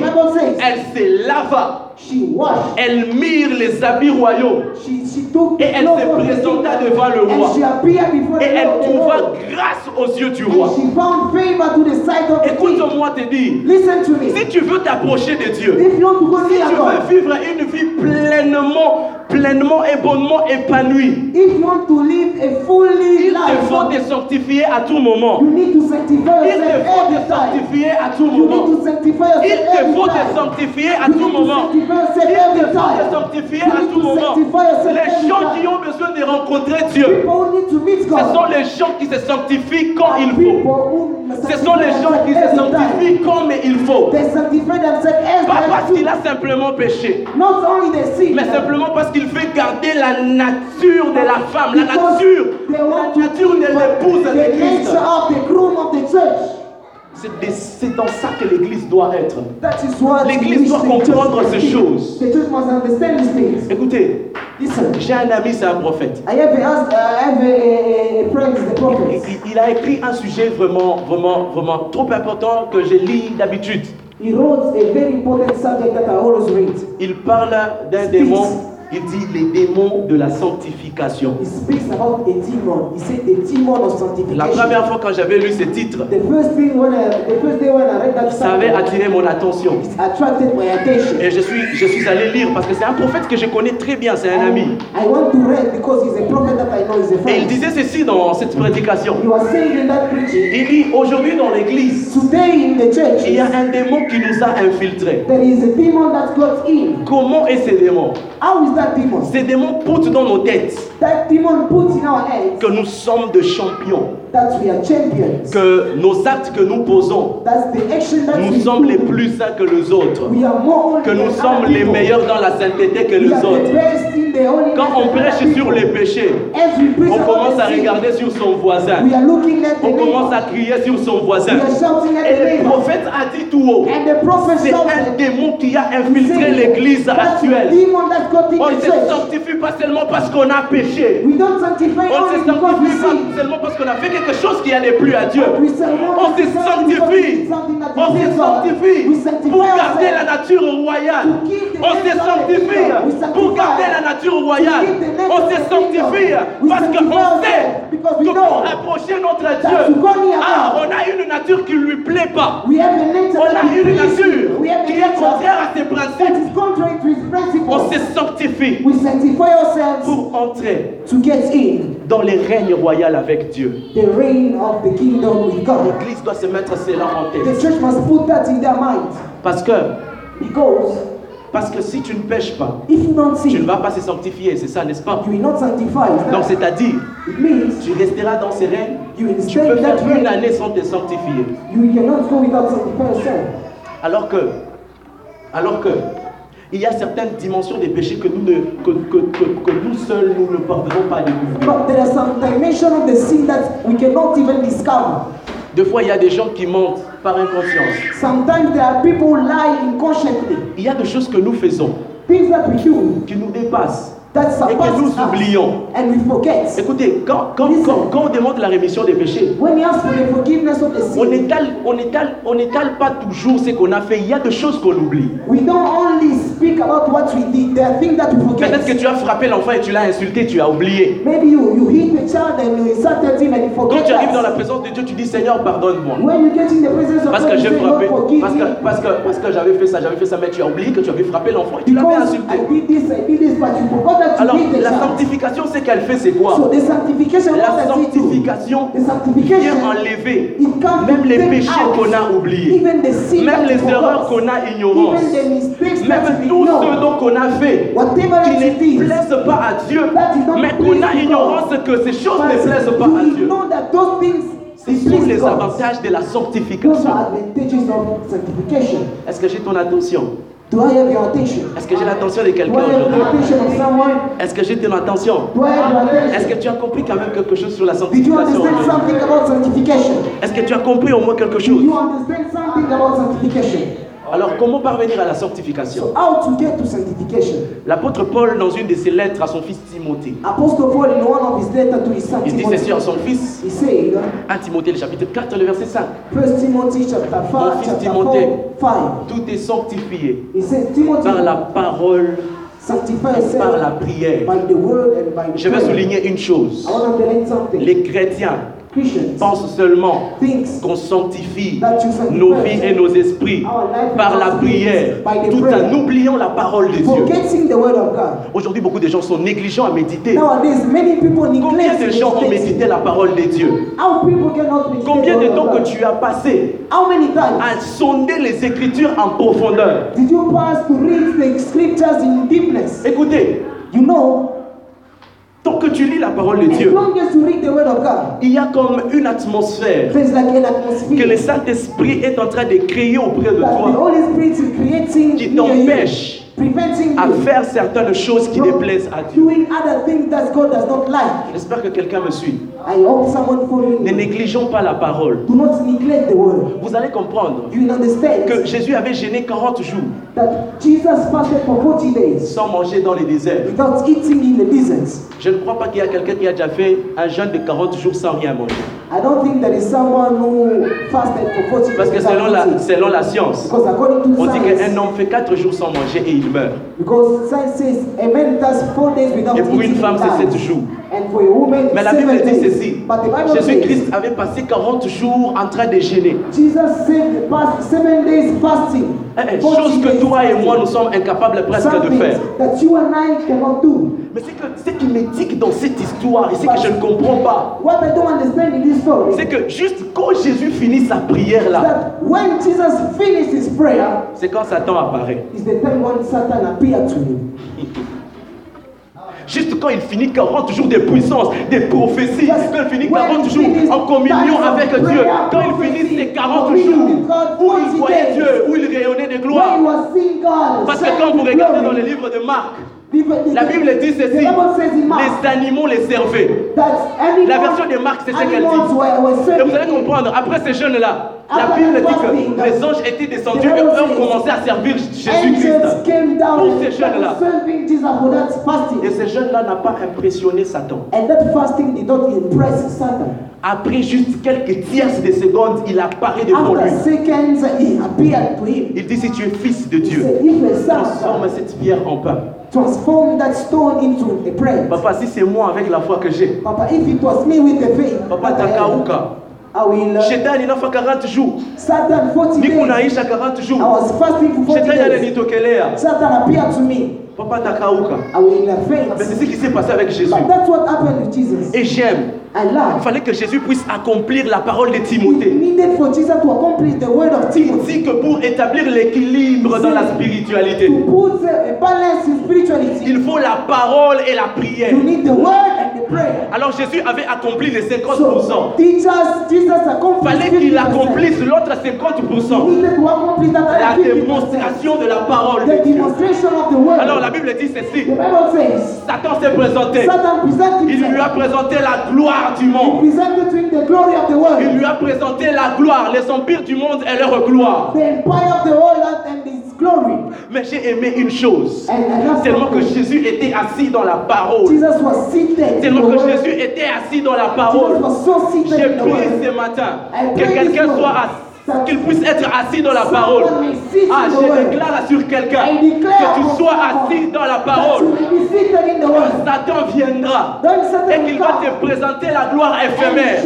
Elle se lava. She washed. Elle mire les habits royaux. She, she took Et elle se présenta devant le roi. and she appeared before Et the elle trouva grâce aux yeux du roi. And she found favor to the sight of the king. Écoute-moi te dire. Listen to me. Si tu veux t'approcher de Dieu, If you want to go si tu God, veux vivre une vie pleinement, pleinement et bonnement épanouie, if you want to live a fully il te faut te sanctifier à tout moment. you need to sanctify Il te yourself faut te sanctifier à tout moment. Il te faut te sanctifier à tout moment. À tout moment. Les gens qui ont besoin de rencontrer Dieu, ce sont les gens qui se sanctifient quand il faut. Ce sont les gens qui se sanctifient comme il faut. Pas parce qu'il a simplement péché, mais simplement parce qu'il veut garder la nature de la femme, la nature, la nature de l'épouse de Christ. C'est dans ça que l'Église doit être. L'Église doit comprendre ces choses. Écoutez, j'ai un ami, c'est un prophète. Il, a écrit un sujet vraiment, vraiment, vraiment trop important que je lis d'habitude. Il parle d'un démon, il dit les démons de la sanctification. He speaks about a demon. He said the demon of La première fois quand j'avais lu ce titre, The first thing when I, the first day when I read that ça avait attiré mon attention. it attracted my attention. Et je suis, je suis allé lire parce que c'est un prophète que je connais très bien, c'est un ami. I want to read because he's a prophet that I know is a Et il disait ceci dans cette prédication. He was saying in that preaching, Il dit aujourd'hui dans l'église, today in the church, il y a un démon qui nous a infiltrés. there is a demon that got in. Comment est ce démon? How is that demon? Ces démons poutent dans nos têtes. That demon puts in our heads. Que nous sommes de champions, that we are champions. que nos actes que nous posons, that nous sommes do. les plus saints que les autres, We are more holy que nous sommes les meilleurs dans la sainteté que We les autres. Quand on prêche sur les péchés, on commence à regarder sur son voisin, on commence à crier sur son voisin. Et le prophète a dit tout haut, c'est un démon qui a infiltré l'église actuelle. On ne se sanctifie pas seulement parce qu'on a péché. On ne se sanctifie pas seulement parce qu'on a fait quelque chose qui n'allait plus à Dieu. On se sanctifie. On se sanctifie pour garder la nature royale. On se sanctifie pour garder la nature royale. On se sanctifie parce qu'on sait que pour approcher notre Dieu, ah, on a une nature qui lui plaît pas. On a une nature qui est contraire à ses principes. On se sanctifie pour entrer dans les règnes royaux avec Dieu. the reign of the kingdom with God. L'Église doit se mettre cela en The tête. church must put that in their mind Parce que, because parce que si tu ne pêches pas, if you don't tu ne vas pas se sanctifier, c'est ça, n'est-ce pas? you will not sanctify. Donc c'est-à-dire, tu resteras dans ces règnes, you will tu peux faire une année sans te sanctifier. You cannot go without sanctifying yourself. Alors que, alors que, il y a certaines dimensions des péchés que nous, ne, que, que, que, que nous seuls, nous ne parvenons pas à découvrir. But there are some dimension of the sin that we cannot even discover. Des fois, il y a des gens qui mentent par inconscience. Sometimes there are people who lie inconsciently. Il y a des choses que nous faisons Things that we do qui nous dépassent. Et que nous oublions. and we forget. Écoutez, quand, quand, quand, quand on demande la rémission des péchés, When we ask for the forgiveness of the on n'étale on étale, on étale pas toujours ce qu'on a fait. Il y a des choses qu'on oublie. we don't only speak about what we did. There are things that we Peut-être que tu as frappé l'enfant et tu l'as insulté, tu as oublié. Maybe you, you hit the child and you insulted him and you Quand tu arrives dans la présence de Dieu, tu dis Seigneur, pardonne-moi. When you get in the presence of Parce God, que j'ai frappé, parce que, parce que, parce que j'avais fait ça, j'avais fait ça, mais tu as oublié que tu avais frappé l'enfant et tu l'avais insulté. I did this, I did this, but you forgot that you Alors, la sanctification, c'est qu'elle fait, c'est quoi? So La sanctification vient enlever même les péchés qu'on a oubliés, même les erreurs qu'on a mistakes même tout ce dont qu'on a fait qui ne plaisent pas à Dieu, mais qu'on a ignorance que ces choses ne plaisent pas à Dieu. know that those things Ce sont displease les avantages de la sanctification. Est-ce que j'ai ton attention? Do I have your attention? Est-ce que j'ai l'attention de Do quelqu'un I have the aujourd'hui? attention of someone? Est-ce que j'ai ton attention Do I have your Est-ce attention? que tu as compris quand même quelque chose sur la Did you sanctification understand aujourd'hui? something about sanctification? Est-ce que tu as compris au moins quelque chose you understand something about sanctification? Alors, comment parvenir à la sanctification? So how to get to sanctification? L'apôtre Paul, dans une de ses lettres à son fils Timothée, Apostle Paul in one of his letters to his son il dit ceci à son fils, he said, 1 Timothée, le chapitre 4, le verset 5. First Timothy chapter Mon 5, fils chapter Timothée. 4, 5. Tout est sanctifié He says, Timothy, par la parole et par la prière. by the word and by the Je vais souligner une chose. I want to. Les chrétiens Pensent seulement qu'on sanctifie nos vies et nos esprits par la prière, tout en oubliant la parole de Dieu. Aujourd'hui, beaucoup de gens sont négligents à méditer. Combien de gens ont médité la parole de Dieu? Combien de temps que tu as passé à sonder les Écritures en profondeur? Écoutez, You know, tant que tu lis la parole de Dieu, il y a comme une atmosphère que le Saint-Esprit est en train de créer auprès de toi qui t'empêche à faire certaines choses qui déplaisent à Dieu. J'espère que quelqu'un me suit. I hope someone following Ne négligeons pas la parole. Do not neglect the word. Vous allez comprendre You will understand que Jésus avait gêné 40 jours that Jesus fasted for 40 days sans manger dans les déserts. without eating in the deserts. Je ne crois pas qu'il y a quelqu'un qui a déjà fait un jeûne de 40 jours sans rien manger. I don't think there is someone who fasted for 40 Parce que days selon la, selon la science, Because according to on dit qu'un homme fait 4 jours sans manger et il meurt. because science says a man does four days without Et pour une femme, c'est dies. 7 jours. And for a woman, Mais la Bible dit days. Ceci. Jésus-Christ avait passé 40 jours en train de fasting. Eh, eh, 40 Chose que toi et moi, nous sommes incapables presque de faire. Mais c'est que ce qui m'éthique dans cette histoire, et c'est que je ne comprends pas, c'est que juste quand Jésus finit sa prière là, c'est quand Satan apparaît. is the time when Satan appeared to him. Juste quand il finit 40 jours de puissance, de prophétie, Yes. quand il finit When 40 he jours en communion avec Dieu, quand il finit ces 40 communion jours où il 40 voyait. Dieu, où il rayonnait de gloire. Parce que quand vous regardez glory, dans le livre de Marc, la Bible dit ceci, les animaux les servaient. La version de Marc, c'est ce qu'elle dit. Et vous allez comprendre, après ces jeunes-là, la Bible dit que les anges étaient descendus et ont commencé à servir Jésus-Christ. Pour ces jeunes-là. Et ces jeunes-là n'ont pas impressionné Satan. Après juste quelques tierces de secondes, il apparaît devant lui. Il dit si tu es fils de Dieu, transforme cette pierre en pain. Transform that stone into a bread. Papa, si c'est moi avec la foi que j'ai, Papa, if it was me with the faith, papa that I have, takauka. I will. Uh, Shetani inafa 40 jours. Satan 40 Niko days. naisha 40 I jours. was fasting for 40 Shetani ananitokelea. Satan appeared to me. Papa uh, Mais c'est ce qui s'est passé avec Jésus. But that's what happened to Jesus. Et j'aime. Il fallait que Jésus puisse accomplir la parole de Timothée. for Jesus to accomplish the word of Il dit que pour établir l'équilibre dans la spiritualité, To put a balance in spirituality, il faut la parole et la prière. you need the word and the prayer. Alors Jésus avait accompli les 50%. So, teachers, Jesus Il fallait qu'il 50%. accomplisse l'autre He 50%. needed to accomplish that La other 50%. démonstration de la parole de Dieu. Alors la Bible dit ceci. Satan s'est présenté. Il lui a présenté la gloire du monde. Il lui a présenté la gloire, les empires du monde et leur gloire. Glory. Mais j'ai aimé une chose. Tellement que. Jésus était assis dans la parole. Tellement que. Jésus était assis dans la parole. J'ai prié ce matin que quelqu'un soit assis, qu'il puisse être assis dans la parole. Ah, je déclare sur quelqu'un que tu sois assis dans la parole. word. Satan viendra et qu'il va te présenter la gloire éphémère.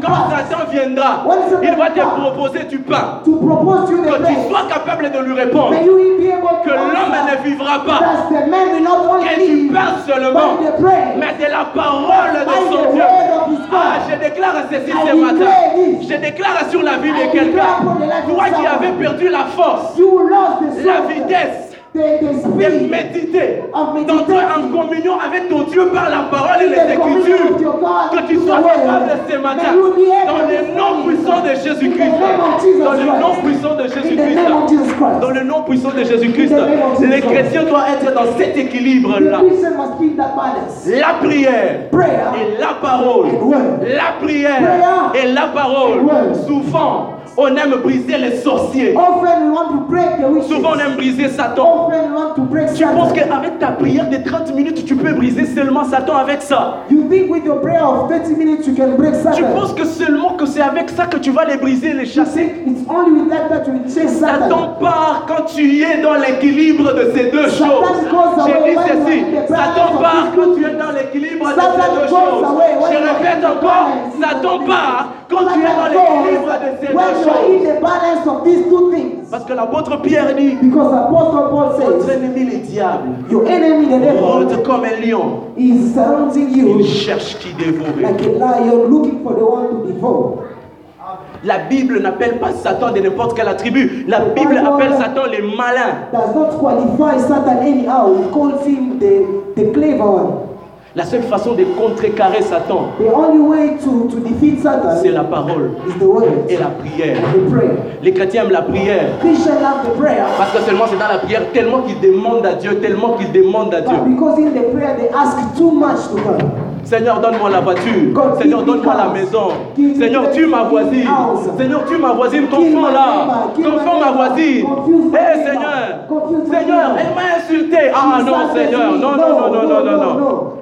Quand. Satan viendra, il va te proposer du pain. Que tu sois capable de lui répondre que l'homme ne vivra pas que tu parles seulement, mais de la parole de son Dieu. Ah, je déclare ceci ce matin. Je déclare sur la vie de quelqu'un. Toi qui avais perdu la force, la vitesse de méditer, d'entrer en communion avec ton Dieu par la parole et les Écritures. Que tu sois capable ce matin, dans le nom puissant de Jésus-Christ, dans le nom puissant de Jésus-Christ, dans le nom puissant de Jésus-Christ, les chrétiens doivent être dans cet équilibre-là. La prière et la parole. La prière et la parole. Souvent, On aime briser les sorciers. Often we want to break the witches. Souvent, on aime briser Satan. Often we want to break Tu penses qu'avec ta prière de 30 minutes, tu peux briser seulement Satan avec ça? You think with your prayer of 30 minutes you can break Tu Satan? penses que seulement que c'est avec ça que tu vas les briser, les You chasser? think it's only with that that you will chase Satan? Satan part quand tu es dans l'équilibre de ces deux Satan choses. J'ai dit ceci. Satan part quand tu es dans l'équilibre de ces deux choses. Je répète encore. Satan part quand tu es dans l'équilibre de ces deux you the balance of these two things. Parce que l'apôtre Pierre dit Because Apostle Paul Votre says, ennemi, le diable, your enemy, the rôde devil, comme un lion. is surrounding Il you cherche qui dévorer. like a lion looking for the one to devour. La Bible n'appelle pas Satan de n'importe quelle attribut. La Bible appelle Satan les malins. Does not qualify Satan anyhow. He calls him the, the clever one. La seule façon de contrecarrer Satan, c'est la parole et la prière. Les chrétiens aiment la prière parce que seulement c'est dans la prière tellement qu'ils demandent à Dieu, tellement qu'ils demandent à Dieu. Seigneur, donne-moi la voiture. God, Seigneur, donne-moi la maison. Give Seigneur, tue ma voisine. Seigneur, tue ma voisine, ton my là. Ton enfant, ma voisine. Eh neighbor. Seigneur. Confuse Seigneur, elle m'a insulté. Ah non, Seigneur. Non, non, non, non, non, non, non.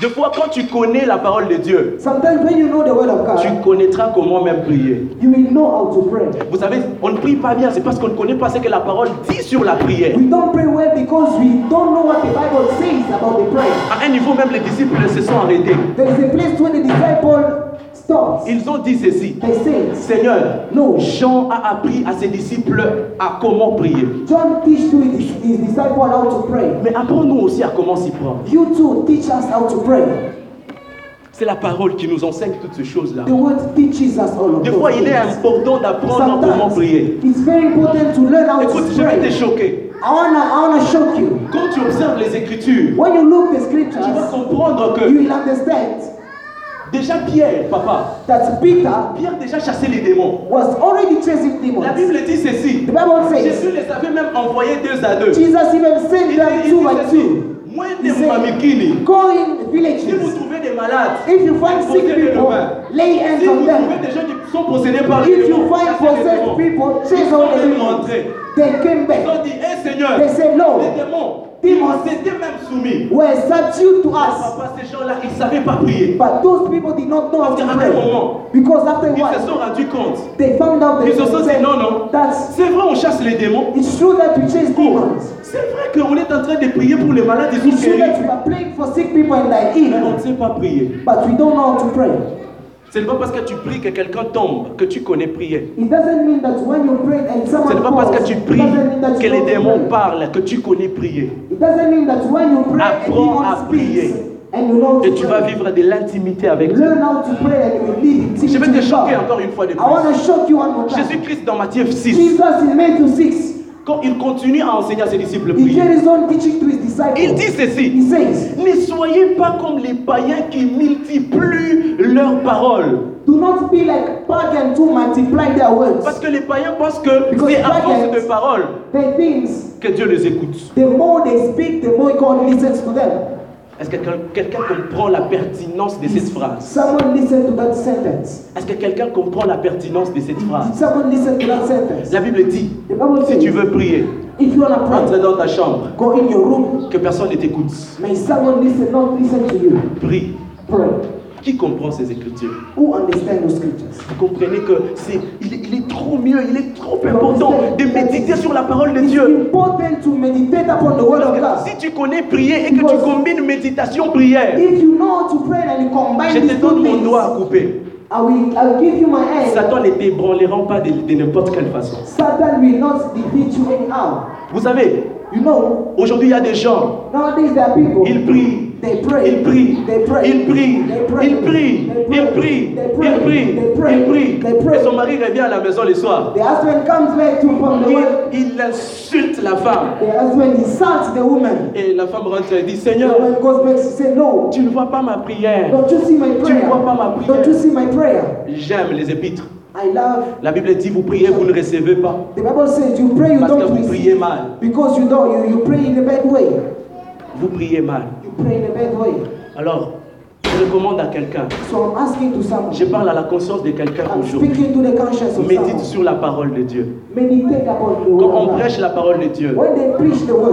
Des fois, quand tu connais la parole de Dieu, when you know the word of tu God, connaîtras comment même prier. you will know how to pray. Vous savez, on ne prie pas bien, c'est parce qu'on ne connaît pas ce que la parole dit sur la prière. We don't pray well because we don't know what the Bible says about the prayer. À un niveau même, les disciples se sont arrêtés. There is a place where the disciple Ils ont dit ceci. They Seigneur, No. Jean a appris à ses disciples à comment prier. John teach to his, his disciple how to pray. Mais apprends-nous aussi à comment s'y prendre. You too teach us how to pray. C'est la parole qui nous enseigne toutes ces choses-là. The word teaches us all of Des fois, il est important d'apprendre comment prier. Sometimes it's very important to learn how Écoute, to je vais te choquer. I wanna, I wanna shock you. Quand tu observes les Écritures, When you look the tu vas comprendre you que will understand déjà Pierre, papa, that Peter Pierre déjà chassé les démons. was already chasing demons. La Bible dit ceci. The Bible says Jésus les avait même envoyés deux à deux. Jesus even sent them two by two. Mamikini. Go in Si vous villages. trouvez des malades, If you find sick people, lay Si hands vous on trouvez them. des gens qui sont possédés par les If you démons, find possessed démons. people, chase Ils all sont the même demons. rentrés. They came Ils back. ont dit, hé Seigneur, They said, les No, ils s'étaient même soumis. were subdued to us. Papa, ces gens-là, ils ne savaient pas prier. But those people did not know how to pray. moment, Because after Ils se while, sont rendus compte. they found out Ils se sont dit, that non, non. C'est vrai, on chasse les démons. it's true that we chase demons. C'est vrai qu'on est en train de prier pour les malades, ils sont It's true that we are praying for sick people and they Mais on ne heal. sait pas prier. But we don't know how to pray. Ce n'est pas parce que tu pries que quelqu'un tombe que tu connais prier. Ce n'est pas parce que tu pries que les démons parlent que tu connais prier. Apprends à prier. Et tu vas vivre de l'intimité avec Dieu. Je vais te choquer encore une fois de plus. Jésus-Christ dans Matthieu 6, Jesus in Matthew 6, quand il continue à enseigner à ses disciples prier, il dit ceci. Ne soyez pas comme les païens qui multiplient leurs paroles. Do not be like pagans who multiply their words. Parce que les païens pensent que c'est à force de paroles que Dieu les écoute. the more they speak, the more God listens to them. Est-ce que quel- quelqu'un comprend la pertinence de cette phrase? Someone listen to that sentence. Est-ce que quelqu'un comprend la pertinence de cette phrase? Someone listen to that sentence? La Bible dit, si tu veux prier, if you want to entre pray, dans ta chambre, go in your room. que personne ne t'écoute. May someone listen, not listen to you. Prie. Pray. Qui comprend ces écritures? Who understand those scriptures? Vous comprenez que c'est, il, est, il est trop mieux, il est trop important de méditer sur la parole de Dieu. important to meditate upon the word of Parce que God. si tu connais prier et que tu combines méditation prière, If you know how to pray and you je combine te donne mon doigt à couper. I will, I will give you my hand. Satan ne t'ébranlera pas de, de n'importe quelle façon. Satan will not defeat you anyhow. Vous savez, You know, aujourd'hui il y a des gens, nowadays there are people. ils prient, Pray. prient, They pray. ils prient, They pray. ils prient. They pray. Et son mari revient à la maison le soir. The husband comes back to from the work. Il, il insulte la femme. The husband insults the woman. Et la femme rentre et dit, Seigneur, tu ne vois pas ma prière. don't you see my Tu ne vois pas ma prière. Don't you see my prayer? J'aime les épîtres. I love. La Bible dit, vous priez, vous ne recevez pas. The Bible says you pray, you Parce que don't vous priez mal. Because you don't, you, you pray in a bad way. Vous priez mal. Alors, Je recommande à quelqu'un. So. Je parle à la conscience de quelqu'un aujourd'hui. Médite sur la parole de Dieu. Quand on prêche la parole de Dieu,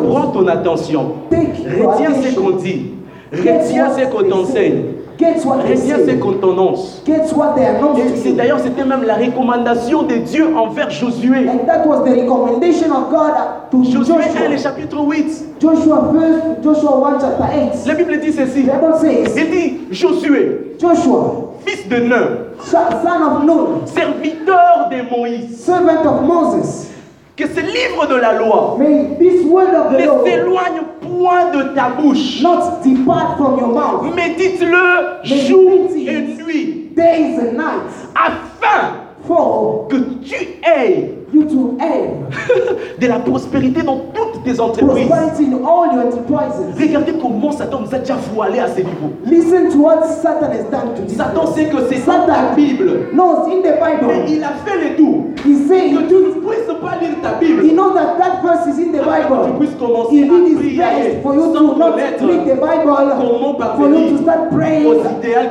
prends ton attention. Retiens ce qu'on dit. Retiens ce qu'on t'enseigne. Say. Get what they Retiens ce say. qu'on t'annonce. Et c'est d'ailleurs, c'était même la recommandation de Dieu envers Josué. And that was the recommendation of God to Josué 1, le Joshua. chapitre 8. Joshua first, Joshua 1 chapter 8. La Bible dit ceci. Says, Il dit, Josué, Joshua, fils de Nun, son of Nun, serviteur de Moïse, servant of Moses, que ce livre de la loi may this word of the ne s'éloigne point de ta bouche. not depart from your mouth. Médite-le jour et nuit, days and nights, afin for que tu aies you to aim de la prospérité dans toutes tes entreprises. prosperity in all your enterprises. Regardez comment Satan nous a déjà voilé à ce niveau. Listen to what Satan has done to this. Satan sait que c'est dans Satan Bible. knows in the Mais Bible, il a fait le tout. he's saying Que tu ne puisses pas lire ta Bible. He knows that that verse is in the Afin que tu Bible. puisses commencer He à did his best for you to not read the Bible, comment for you to start praying, aux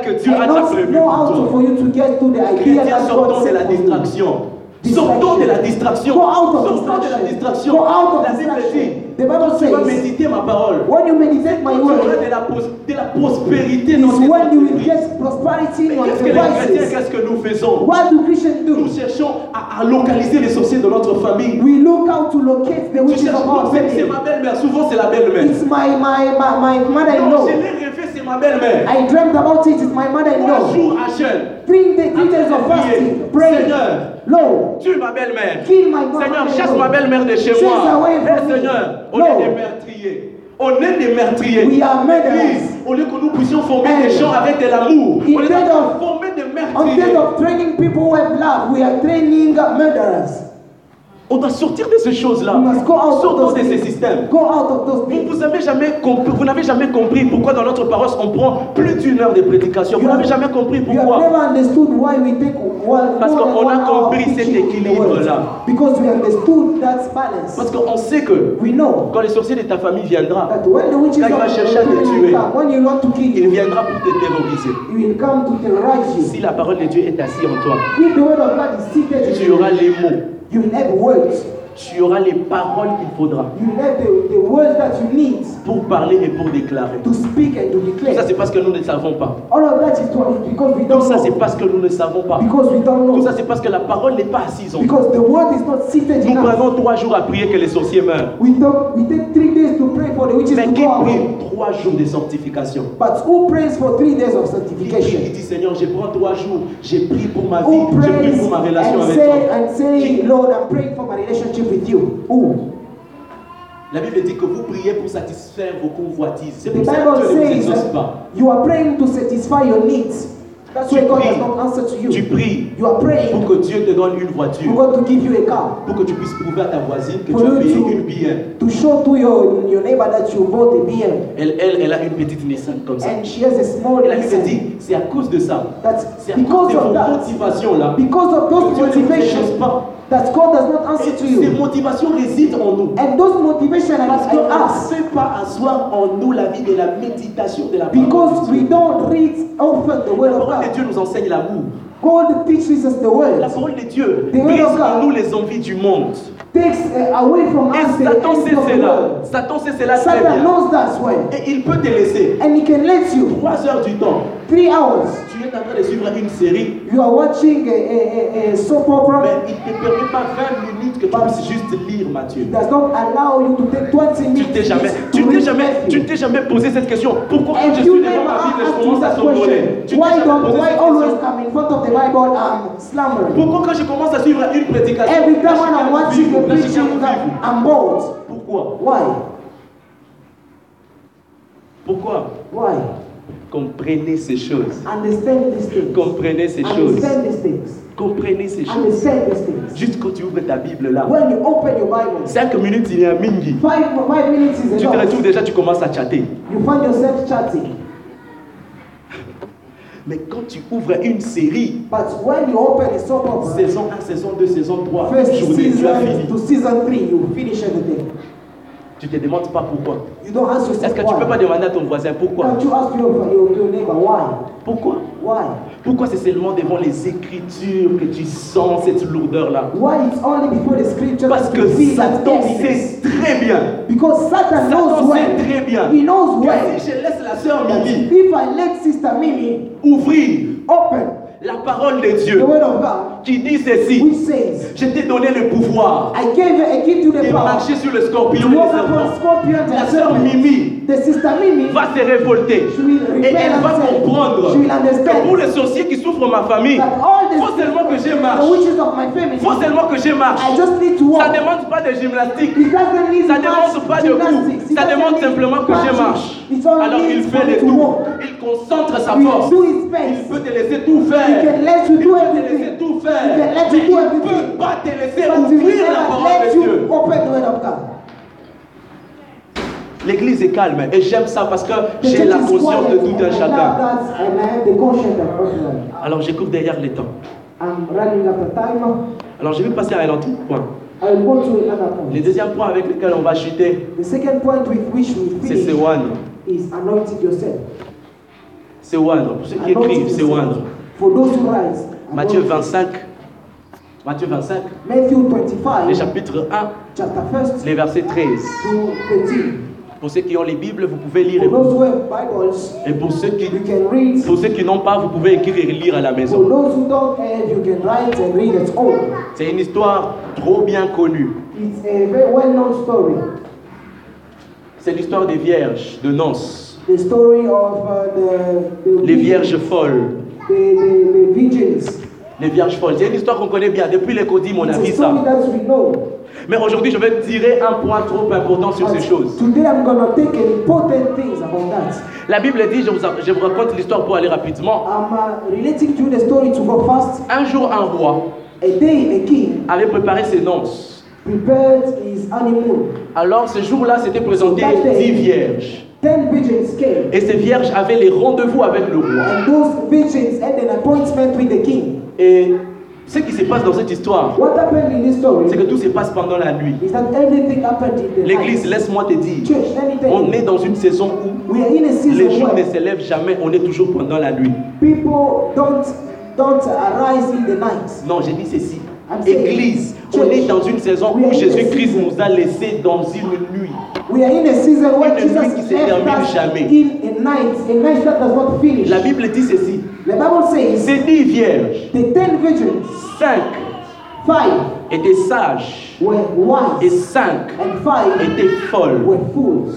que Dieu a déjà not prévus know how to, for you to get to the that God set la for you. distraction. Sortons de la distraction. Sortons de la distraction. Go out of La Bible dit, distraction. The Bible quand tu vas says, méditer ma parole, When you meditate my tu word, de la, de la prospérité dans tes when you get prosperity Mais qu'est-ce que les chrétiens, qu'est-ce que nous faisons? What do Christians Nous do? cherchons à, à localiser les sorciers de notre famille. We look out to locate the Tu witches of our c'est c'est family. ma belle-mère, souvent c'est la belle-mère. It's my my my, my mother-in-law. Ma belle-mère. I dreamt about it. It's my mother-in-law. jours à jeûne. Three, day, three days of fasting, praying. Seigneur, Lord, tue ma belle-mère. kill my mother. Seigneur, chasse ma belle-mère de chez moi. Eh. Seigneur, on est des meurtriers. On est des meurtriers. We are murderers. Au lieu que nous puissions former And des gens avec de l'amour, on est instead of- de former des Instead meurtriers. of training people who have love, we are training murderers. On doit sortir de ces choses-là. Sortons de ces systèmes. Go out of those Vous, jamais compris, n'avez jamais compris pourquoi dans notre paroisse on prend plus d'une heure de prédication. Vous n'avez jamais compris pourquoi. Parce qu'on a compris cet équilibre-là. Because we understood that balance. Parce qu'on sait que We know quand les sorciers de ta famille viendra, Quand il va chercher à te tuer, come, when you want to kill il you, viendra pour te terroriser. Si la parole de Dieu est assise en toi, tu auras les mots, you will have words. Tu auras les paroles qu'il faudra You will have the, the words that you need pour parler et pour déclarer. to speak and to Tout ça, declare. c'est parce que nous ne savons pas. All of that is what- because we Tout don't ça, c'est know. parce que nous ne savons pas. Because we don't Tout know. ça, c'est parce que la parole n'est pas assise en nous. Because the word is not seated Nous prenons trois jours à prier que les sorciers meurent. We, don't, we take three days to pray for the witches Mais to qui go prie trois jours de sanctification? But who prays for three days of Il prie, il sanctification? dit Seigneur, je prends trois jours, j'ai prié pour ma vie, prie prays pour ma relation avec toi. and say, Lord, I'm praying for my relationship with you? Who? La Bible dit que vous priez pour satisfaire vos convoitises. C'est pour ça que Dieu ne vous exauce pas. you are praying to satisfy your needs. That's Tu why God pries. does not answer to Tu you. pries You are praying pour que Dieu te donne une for voiture, God to give you a car. pour que tu puisses prouver à ta voisine que For tu as you payé to- une bien. To show to your, your neighbor that you bought a BM. Elle, elle, elle a une petite Nissan comme ça. And she has a small Et la Bible dit, c'est à cause de ça. That's C'est à cause because de of vos motivations là. Because of those que Dieu ne vous exauce motivations pas. That God does not answer Et to ces you. motivations résident en nous. And those motivations Parce qu'on ne fait pas asseoir en nous la vie de la méditation de la parole. Because we don't read often the word La of parole de God. Dieu nous enseigne l'amour. God teaches us the La word. parole de Dieu brise God. en nous les envies du monde. Takes uh, away from Et us the Satan sait cela. Satan sait cela très bien. knows that way. Et il peut te laisser And he can let you trois heures du temps. three hours. Tu es en train de suivre une série, You are watching a, a, a, a soap opera. mais il ne te permet pas 20 minutes que tu puisses juste lire Matthieu. It does not allow you to take 20 Tu minutes t'es jamais, tu t'es jamais, tu t'ai jamais posé cette question. Pourquoi quand And je suis devant ma Bible, je commence à somnoler. Tu t'es Why don't why always. I'm in front of the Bible I'm slumbering? Pourquoi quand je commence à suivre une prédication, Every time when I'm watching viens preaching. I'm bored. Pourquoi? Why? Pourquoi? Why? Comprenez ces choses. Comprenez ces choses. Comprenez ces choses. Juste quand tu ouvres ta Bible là, When you open your Bible, 5 minutes il y a un mingi. five, five minutes is Tu te retrouves déjà, tu commences à chatter. You find yourself chatting. Mais quand tu ouvres une série, But when you open a soap opera, saison 1, saison 2, saison 3, first journée, tu as fini. to season three, you finish everything. Tu te demandes pas pourquoi. You don't ask Est-ce que tu peux why? pas demander à ton voisin pourquoi? Pourquoi? Pourquoi c'est seulement devant les Écritures que tu sens cette lourdeur-là? Why it's only before the scripture Parce que Satan sait très bien. Because Satan sait très bien que si je laisse la sœur Mimi if I let Sister Mimi ouvrir open la parole de the Dieu word of God, qui dit ceci, je t'ai donné le pouvoir I gave you, I give you the de power. marcher sur le scorpion et les serpents. La sœur Mimi, va se révolter et elle va comprendre que pour les sorciers qui souffrent ma famille, the, faut seulement que je marche. family, faut seulement que je marche. Ça ne demande pas de gymnastique. Ça much demande pas de coups. Ça demande simplement que je marche. Alors il fait to tout. Il concentre sa force. Il peut te laisser tout faire. Il peut te laisser tout faire. Mais il ne peut pas te laisser ouvrir la parole de Dieu. open the word of God. L'église est calme et j'aime ça parce que j'ai la conscience de tout un chacun. Alors j'écoute derrière les temps. I'm running out of time. Alors je vais passer à un autre point. Le deuxième point avec lequel on va chuter, The second point with which we c'est anointing yourself. C'est oindre. Pour ceux qui écrivent, c'est yourself. oindre. For those who rise. Matthieu anoint- 25. Matthieu 25, Matthew le 25, chapitre 1, chapter 1 les versets 13. To 13. Pour ceux qui ont les Bibles, vous pouvez lire. Et pour ceux qui, pour ceux qui n'ont pas, vous pouvez écrire et lire à la maison. C'est une histoire trop bien connue. C'est l'histoire des vierges de noces. Uh, Les vierges folles. Les vierges folles. C'est une histoire qu'on connaît bien. Depuis les codis, on a vu ça. Mais aujourd'hui, je vais tirer un point trop important sur ces choses. Today I'm gonna take important things about that. La Bible dit, je vous, je vous raconte l'histoire pour aller rapidement. I'm uh, relating to the story to go fast. Un jour, un roi A day a king avait préparé ses noces. prepared his honeymoon. Alors, ce jour-là, s'étaient présentées dix vierges. Ten virgins came, Et ces vierges avaient les rendez-vous avec le roi. and those virgins had an appointment with the king. Et ce qui se passe dans cette histoire, c'est que tout se passe pendant la nuit. L'église, laisse-moi te dire, Church, on est dans une saison où les jours ne where se lèvent jamais, on est toujours pendant la nuit. people don't don't arise in the night. Non, j'ai dit ceci. I'm saying, Église, on est dans une saison we où are in a Jésus-Christ season. nous a laissés dans une nuit. We are in a season where Une nuit qui Jesus se termine jamais. in a night, a night that does not finish. La Bible dit ceci. The Bible says Ces dix vierges, the ten virgins, cinq five étaient sages were et wise cinq and five étaient folles. were fools.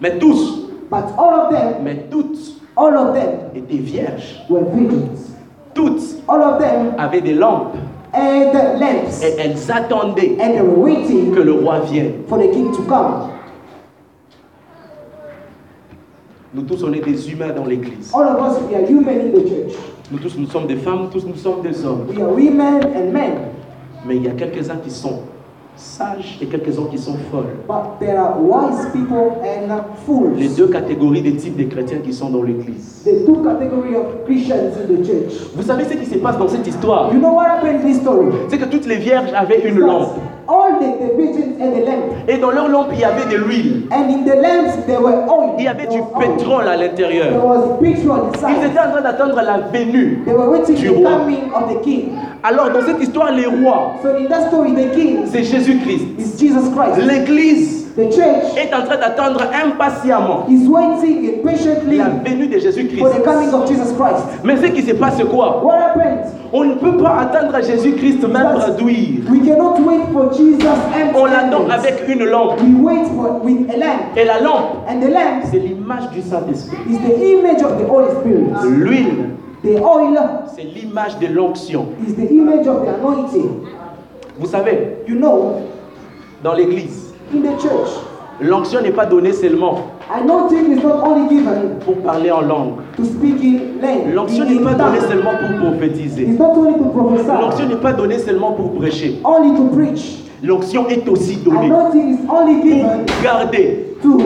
Mais tous, But all of them, mais toutes all of them étaient vierges. were virgins. Toutes All of them avaient des lampes had lamps et elles attendaient and they were waiting que le roi vienne. for the king to come. Nous tous, on est des humains dans l'église. All of us, we are human in the church. Nous tous, nous sommes des femmes, tous, nous sommes des hommes. We are women and men. Mais il y a quelques-uns qui sont sages et quelques-uns qui sont folles. But there are wise people and fools. Les deux catégories des types de chrétiens qui sont dans l'église. The two category of Christians in the church. Vous savez ce qui se passe dans cette histoire? You know what happened in this story? C'est que toutes les vierges avaient une lampe. All the, the virgins had a lamp. Et dans leur lampe, il y avait de l'huile. And in the lamps there were oil. Il y avait du pétrole à l'intérieur. Ils étaient en train d'attendre la venue. They were waiting du the roi. coming of the king. Alors, dans cette histoire, les rois, So c'est Jésus-Christ. L'église The church est en train d'attendre impatiemment is waiting patiently la venue de Jésus-Christ. for the coming of Jesus Christ. Mais ce qui se passe, c'est quoi? What happened? On ne peut pas attendre Jésus-Christ même traduire. We cannot wait for Jesus and On l'attend avec une lampe. We wait for with a lamp. Et la lampe, And the lamp c'est l'image du Saint-Esprit. is the image of the Holy Spirit. L'huile, The oil c'est l'image de l'onction. is the image of the anointing. Vous savez, You know, dans l'église, in the church, l'onction n'est pas donnée seulement anointing is not only given pour parler en langue. L'onction n'est pas donnée seulement pour prophétiser. L'onction n'est pas donnée seulement pour prêcher. only to preach. L'onction est aussi donnée pour garder to,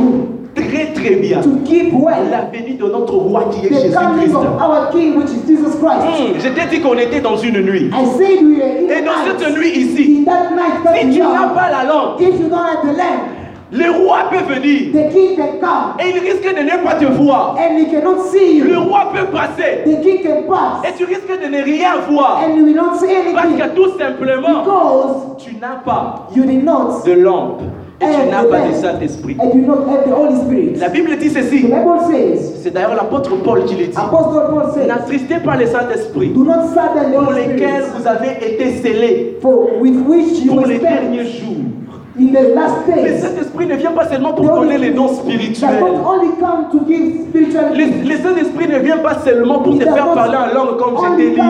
très bien to keep well la venue de notre roi qui est Jésus-Christ. Hum, je t'ai dit qu'on était dans une nuit. I said we are in Et dans night. cette nuit ici, In that night that si tu n'as pas la lampe, if you don't have the lamp, Le roi peut venir The king can come et il risque de ne pas te voir. and he cannot see Le you. roi peut passer The king can pass et tu risques de ne rien voir and you will not see parce anything que tout simplement because tu n'as pas you did not de lampe et tu n'as pas lamp Saint-Esprit. La Bible dit ceci. C'est d'ailleurs l'apôtre Paul qui le dit. N'attristez pas le Saint-Esprit pour lesquels vous avez été scellés pour les derniers jours. In the last Le days. Saint-Esprit ne vient pas seulement pour donner les dons spirituels. Le, Saint-Esprit ne vient pas seulement pour te faire parler en langue comme only dit.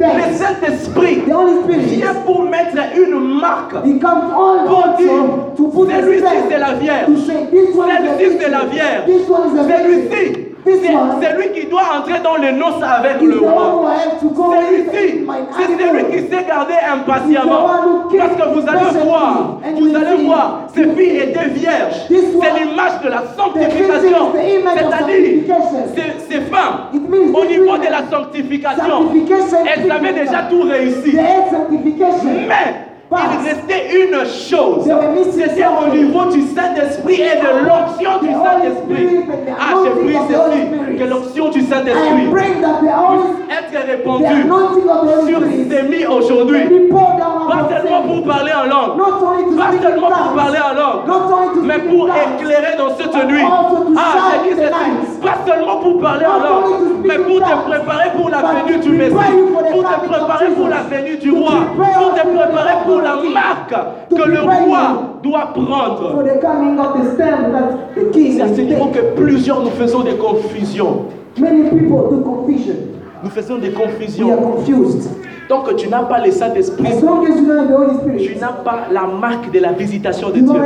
Le. Saint-Esprit vient pour mettre une marque. Pour dire, celui-ci c'est la Vierge. Celle-ci c'est la Vierge. Celui-ci, c'est c'est lui qui doit entrer dans les noces avec le roi. I have to go Celui-ci, in my c'est celui qui sait garder impatiemment. Parce que vous allez voir, vous allez voir, ces filles étaient vierges. C'est l'image de la sanctification. C'est-à-dire, ces, ces femmes, au niveau de la sanctification, elles avaient déjà tout réussi. Mais il restait une chose. C'était au niveau du Saint-Esprit et de l'onction du Saint-Esprit. Ah, j'ai pris ceci, que l'onction du Saint-Esprit Holy être répandue sur Sémi aujourd'hui. down Pas seulement pour parler en langue, pas seulement pour parler en langue, mais pour éclairer dans cette nuit. Ah, j'ai the ceci, pas seulement pour parler en langue, mais pour te préparer pour la venue du Messie, pour te préparer pour la venue du roi, pour te préparer coming pour la marque que le roi doit prendre. C'est à ce niveau que plusieurs nous faisons des confusions. Many people do confusion. Nous faisons des confusions. Tant que tu n'as pas le Saint-Esprit, tu n'as pas la marque de la visitation de Dieu.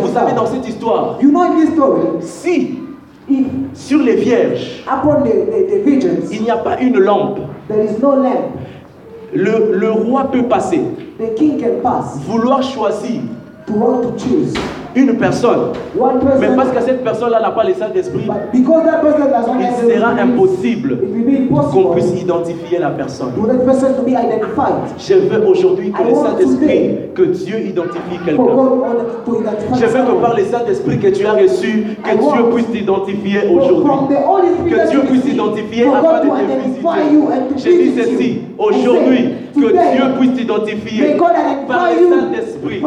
Vous savez, dans cette histoire, You know in this story, si sur les vierges, il n'y a pas une lampe, there is no lamp, le, le roi peut passer, the king can pass. Vouloir choisir. To want to choose une personne, one mais parce que cette personne-là n'a pas le Saint-Esprit, il sera impossible qu'on puisse identifier la personne. Je veux aujourd'hui que le Saint-Esprit, que Dieu identifie quelqu'un. Je veux que par le Saint-Esprit que tu as reçu, que Dieu puisse t'identifier aujourd'hui. Que Dieu puisse t'identifier afin de te visiter. dit visit ceci, aujourd'hui, que Dieu puisse t'identifier par le Saint-Esprit.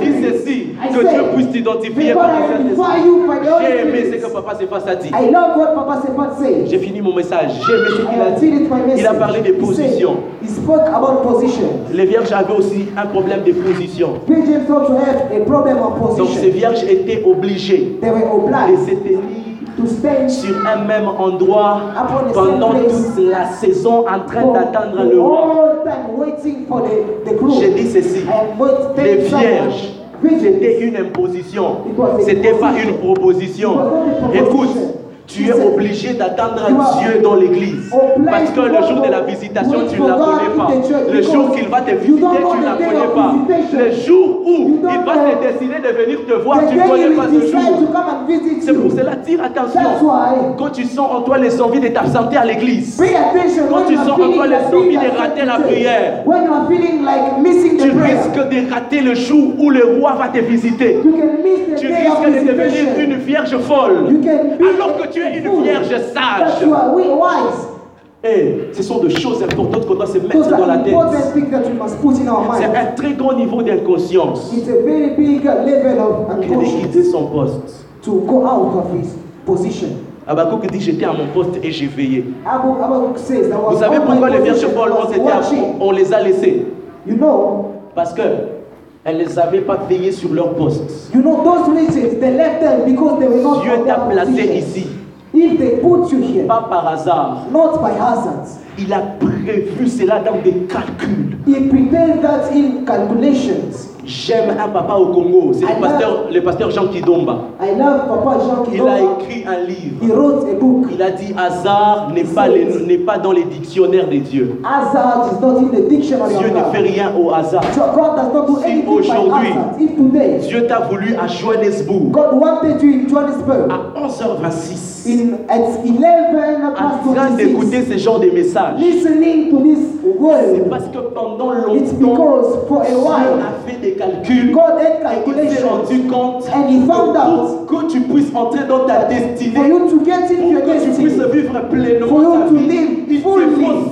dit Spirit. ceci, que Dieu puisse T'identifier J'ai aimé ce que Papa Séphas a dit. J'ai fini mon message. J'ai aimé ce qu'il a dit. Il a parlé des positions. Les vierges avaient aussi un problème de position. Donc ces vierges étaient obligées de se tenir sur un même endroit pendant toute la saison en train d'attendre le roi. J'ai dit ceci. Les vierges. C'était une imposition. C'était pas une proposition. Écoute, proposition. Tu es obligé d'attendre Dieu dans l'église. Parce que le jour de la visitation, tu ne la connais pas. Le jour qu'il va te visiter, tu ne la connais pas. Le jour où il va te décider de venir te voir, tu ne connais pas ce jour. C'est pour cela, tire attention. Quand tu sens en toi les envies de t'absenter à l'église, Quand tu sens en toi les envies de rater la prière. Tu risques de rater le jour où le roi va te visiter. Tu risques de devenir une vierge folle. Alors que tu es une vierge sage. Et ce sont des choses importantes qu'on doit se mettre dans la tête. C'est un très grand niveau d'inconscience It's a very big level of que de quitter son poste. to go out of his position. Habakkuk dit J'étais à mon poste et j'ai veillé. Vous savez on pourquoi les vierges folles I ont was été à- watching. on les a laissées You know, Parce que elles ne savaient pas veiller sur leur poste. you know those regions they left them because they were not Dieu on t'a placé ici, If they put you here, pas par hasard. not by hazard, Il a prévu cela dans des calculs. he prepared that in calculations. J'aime un papa au Congo, c'est I le pasteur, le pasteur Jean Kidomba. I love Papa Jean Il a écrit un livre. He wrote a book. Il a dit hasard n'est pas, n'est pas dans les dictionnaires de Dieu. Hazard is not in the dictionary Dieu of ne fait God. rien au hasard. God does not do Si aujourd'hui, Dieu t'a voulu à Johannesburg God wanted you in Johannesburg à 11h26. In at 11 en train 26, d'écouter ce genre de messages. listening to this C'est parce que pendant It's longtemps, because for a Dieu while, a fait des calculs. Et il s'est rendu compte and he found out que, que tu puisses entrer dans ta destinée, you to get into pour your que tu puisses vivre pleinement For you ta to vie, live il te faut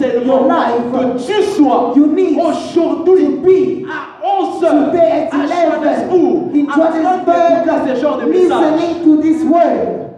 seulement your life, que tu sois you need aujourd'hui to be à 11 heures à Johannesburg 11 in en train d'écouter ce genre de messages.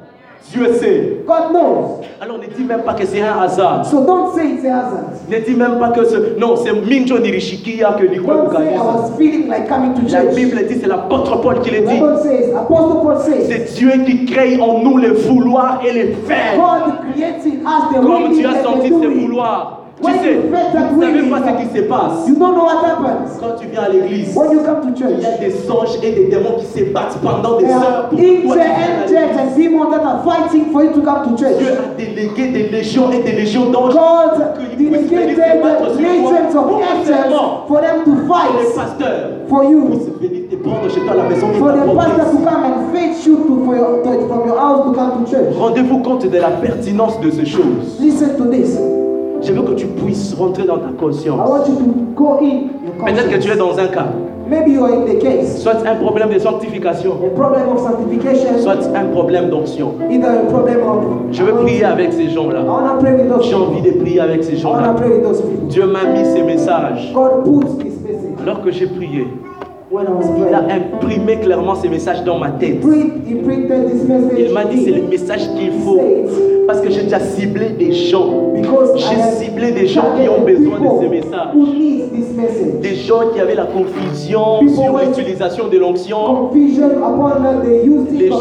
Dieu sait. God knows. Alors ne dis même pas que c'est un hasard. So don't say it's a hazard. Ne dis même pas que ce... Non, c'est Minjo Nirishikia que Nikwe Don't say I was feeling like coming to La church. Bible dit, c'est l'apôtre Paul qui le The dit. Bible says, Apostle Paul says, C'est Dieu qui crée en nous le vouloir et le faire. God creates in us the Comme willing tu as and senti the ce doing. vouloir. Tu When sais, vous ne savez pas ce qui se passe. You don't know what happens? Quand tu viens à l'église, when you come to il church. y a des anges et des démons qui se battent pendant des heures pour toi and demons that are fighting for you to come to Dieu church. a délégué des légions et des légions d'anges God qu'ils puissent venir se battre sur legions toi. of Pour for them to les fight pasteurs for you. puissent venir te prendre chez toi à la maison For the pastor to come and fetch you to, for your, to, from your house to come to church. Rendez-vous compte de la pertinence de ces choses. Listen to this. Je veux que tu puisses rentrer dans ta I conscience. want you to go in your Peut-être que tu es dans un cas, Maybe you are in the case. soit un problème de sanctification, A problem of sanctification, soit un problème d'onction. either a problem of. Je veux prier avec ces gens-là. J'ai envie de prier avec ces gens-là. Dieu m'a mis ces messages. God puts this message Alors que j'ai prié, il a imprimé clairement ces messages dans ma tête. Message. Il m'a dit c'est le message qu'il faut. Parce que j'ai déjà ciblé des gens. J'ai ciblé des gens qui ont besoin de this message? Des gens qui avaient la confusion sur l'utilisation de l'onction. Of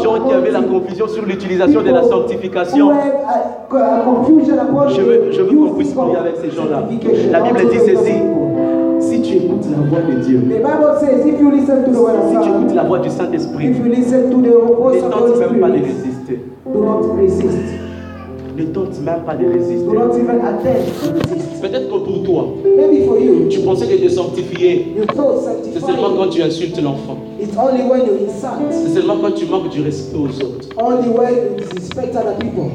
gens qui avaient la confusion sur l'utilisation de la sanctification. Je veux, je veux qu'on puisse prier avec ces gens-là. La Bible dit ceci. La voix de Dieu, The Bible says if you listen to the word of si tu écoutes God, la voix du Saint-Esprit, if you listen to the voice ne of tente même pas de Spirit, résister. do not resist. Ne tente même pas de Do résister. not even attempt to resist. Peut-être que pour toi, Maybe for you, tu pensais que te sanctifier, c'est seulement quand tu insultes l'enfant. C'est seulement quand tu manques du respect aux autres. only when you disrespect other people.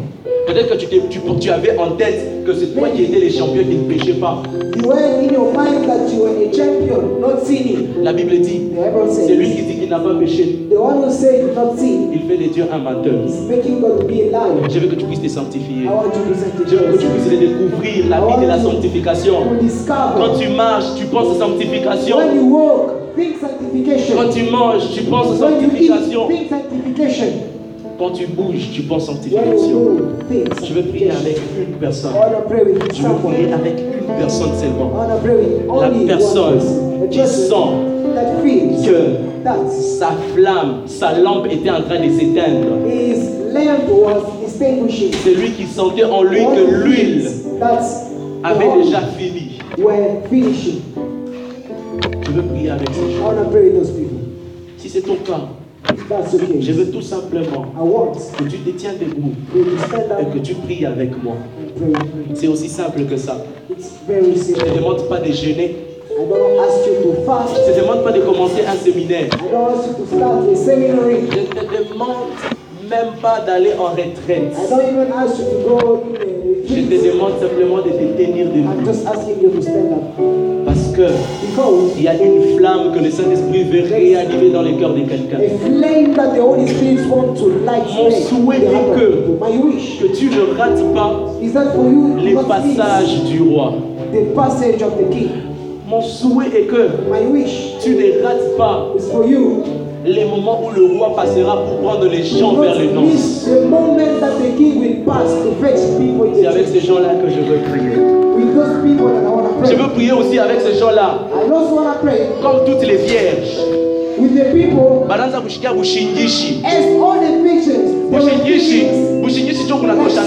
Peut-être que tu, t'es- tu, tu avais en tête que c'est toi qui étais les champions qui ne péchaient pas. You were in your mind that you were a champion, not sinning. La Bible dit, c'est lui qui dit qu'il n'a pas péché. the one who said not sin Il fait de Dieu un menteur. Je veux que tu puisses te sanctifier. Je veux que tu puisses découvrir la vie de la sanctification. Quand tu marches, tu penses à sanctification. When you walk, think sanctification. Quand tu manges, tu penses you eat, sanctification. sanctification. Quand tu bouges, tu penses sanctification. move, Je veux prier avec sanctification. une personne. Je veux prier avec une personne seulement. La personne qui sent que sa flamme, sa lampe était en train de s'éteindre. his lamp was extinguishing. C'est lui qui sentait en lui que l'huile avait déjà fini. were finishing. Je veux prier avec ces I gens. want to pray with those people. Si c'est ton cas, that's the je veux tout simplement que tu te tiens debout et que tu pries avec moi. C'est aussi simple que ça. It's very Je ne te demande pas de jeûner. I don't ask you to fast. Je ne te demande pas de commencer un séminaire. I don't ask you to start a seminary. Je ne te demande même pas d'aller en retraite. I don't even ask you to go in Je te demande simplement de te tenir I'm debout. just asking you to stand up. Parce que Because il y a une flamme que le Saint-Esprit veut réanimer dans le cœur de quelqu'un. Mon souhait est que- Que tu ne rates pas you? les passages du roi. the passage of the King. Mon souhait est que My wish tu ne rates pas is for you les moments où le roi passera pour prendre les gens vers les in C'est avec ces gens-là que je veux prier. Je veux prier aussi avec ces gens-là, comme toutes les vierges. with the people banaanza kushikia bushingishi. bushingishi. bushingishi pamoja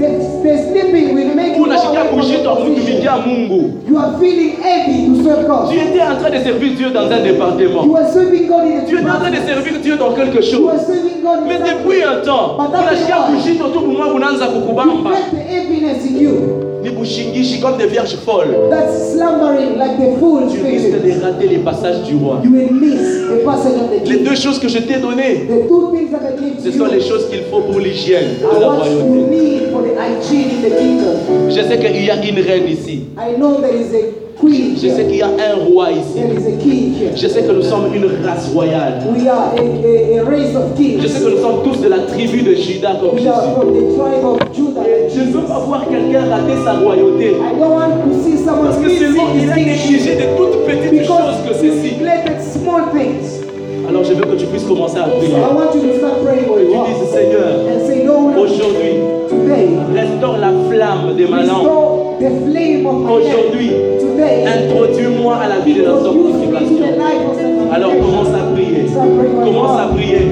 You unashikia kushindwa kumtumikia. Mungu. You are feeling heavy to serve God. Tu étais en train de servir Dieu dans un département. You are serving God in a Tu étais en train de servir Dieu dans quelque You chose. are serving God in Mais depuis un temps, unasikia kushindwa tu bumwa bunaanza You kukubamba. the heaviness in you. Ni bushingishi comme des vierges folles. That's slumbering like the fool's Tu risques de rater les passages du roi. You will miss the passage of the Les king. deux choses que je t'ai données, The two things that I give ce to sont les you choses qu'il faut pour l'hygiène de la you royauté. Je sais qu'il y a une reine ici. Je sais qu'il y a un roi ici. Je sais que nous sommes une race royale. Je sais que nous sommes tous de la tribu de Judas comme Jésus. Je ne veux pas voir quelqu'un rater sa royauté. Parce que missing il a négligé de toutes petites choses que ceci. Alors je veux que tu puisses commencer à prier. De ma langue. restore the flame of my Aujourd'hui, introduis-moi à la vie de la sanctification. Alors commence à prier. Commence à prier.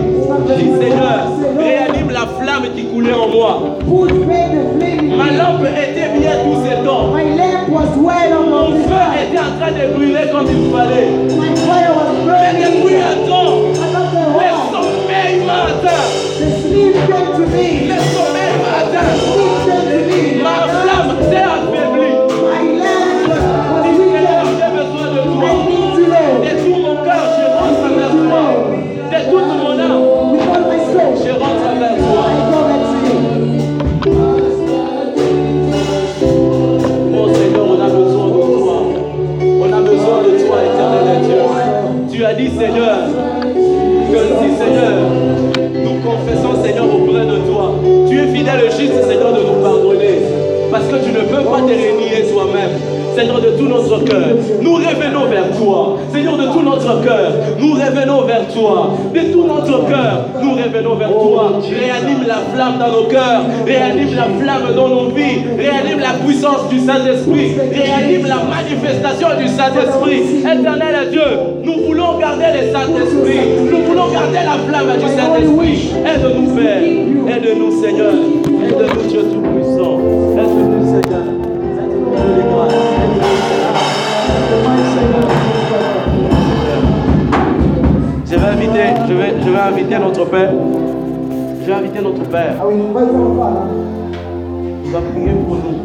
Dis Seigneur, réanime la flamme qui coulait en moi. Ma lampe était bien tout ce temps. Mon feu était en train de brûler comme il fallait. Mais depuis un temps, le sommeil m'a atteint. Te renier toi-même. Seigneur, de tout notre cœur, nous revenons vers toi. Seigneur, de tout notre cœur, nous revenons vers toi. De tout notre cœur, nous revenons vers toi. Réanime la flamme dans nos cœurs. Réanime la flamme dans nos vies. Réanime la puissance du Saint-Esprit. Réanime la manifestation du Saint-Esprit. Éternel Dieu, nous voulons garder le Saint-Esprit. Nous voulons garder la flamme du Saint-Esprit. Aide-nous, Père. Aide-nous, Seigneur. Aide-nous, Dieu Tout-Puissant. Aide-nous, Seigneur. Je vais inviter, je vais, je vais inviter notre Père. Je vais inviter notre Père. Father Il va prier pour nous.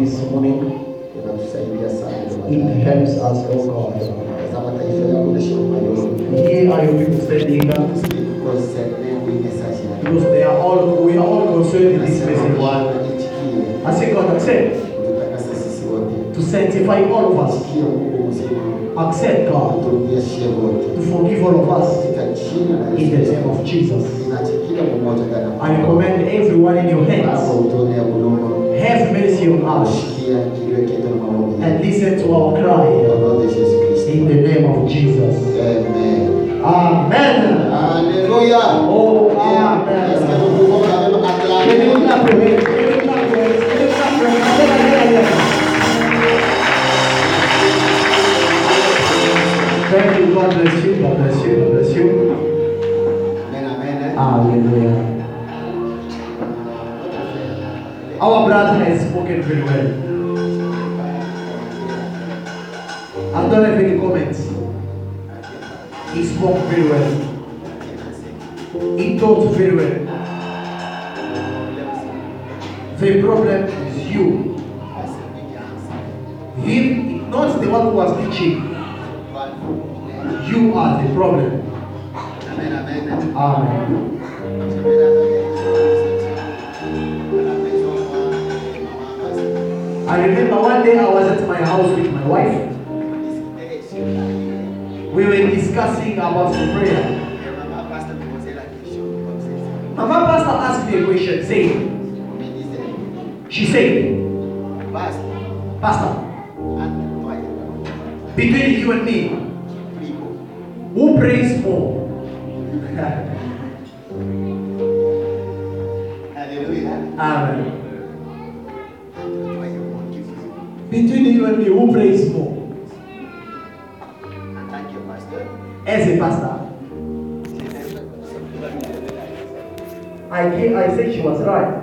This morning. inatusaidia sana. It helps us, oh God. Tazama taifa yako lishikuma yote Here are your people standing up concerne hii message yako. because they are all, we are all concerned in this Nasema message. Bwana itikie I say, God, accept kututakasa sisi wote. to sanctify all of us. Sikia Mungu mzima, Accept, God, uturudie shie wote to forgive all of us katika jina la in the Yesu. name of Jesus. Ninaacha kila mmoja ndani I commend everyone in your Baba, hands. Have mercy on us sikia kilio chetu na maombi and listen to our cry Baba Yesu Kristo. in the name of Jesus. Amen. Amen. Alléluia. Oh, Brother has spoken very well. I don't have any comments. He spoke very well. He taught very well. The problem is you. Him, not the one who was teaching. You are the problem. Amen. I remember one day I was at my house with my wife. We were discussing about the prayer. Mama Pastor asked me a question, saying, she said, Pastor, between you and me, who prays more? Hallelujah. Amen. Between you and me, who prays more? Tant que pasteur, As a pastor, I, I said she was right.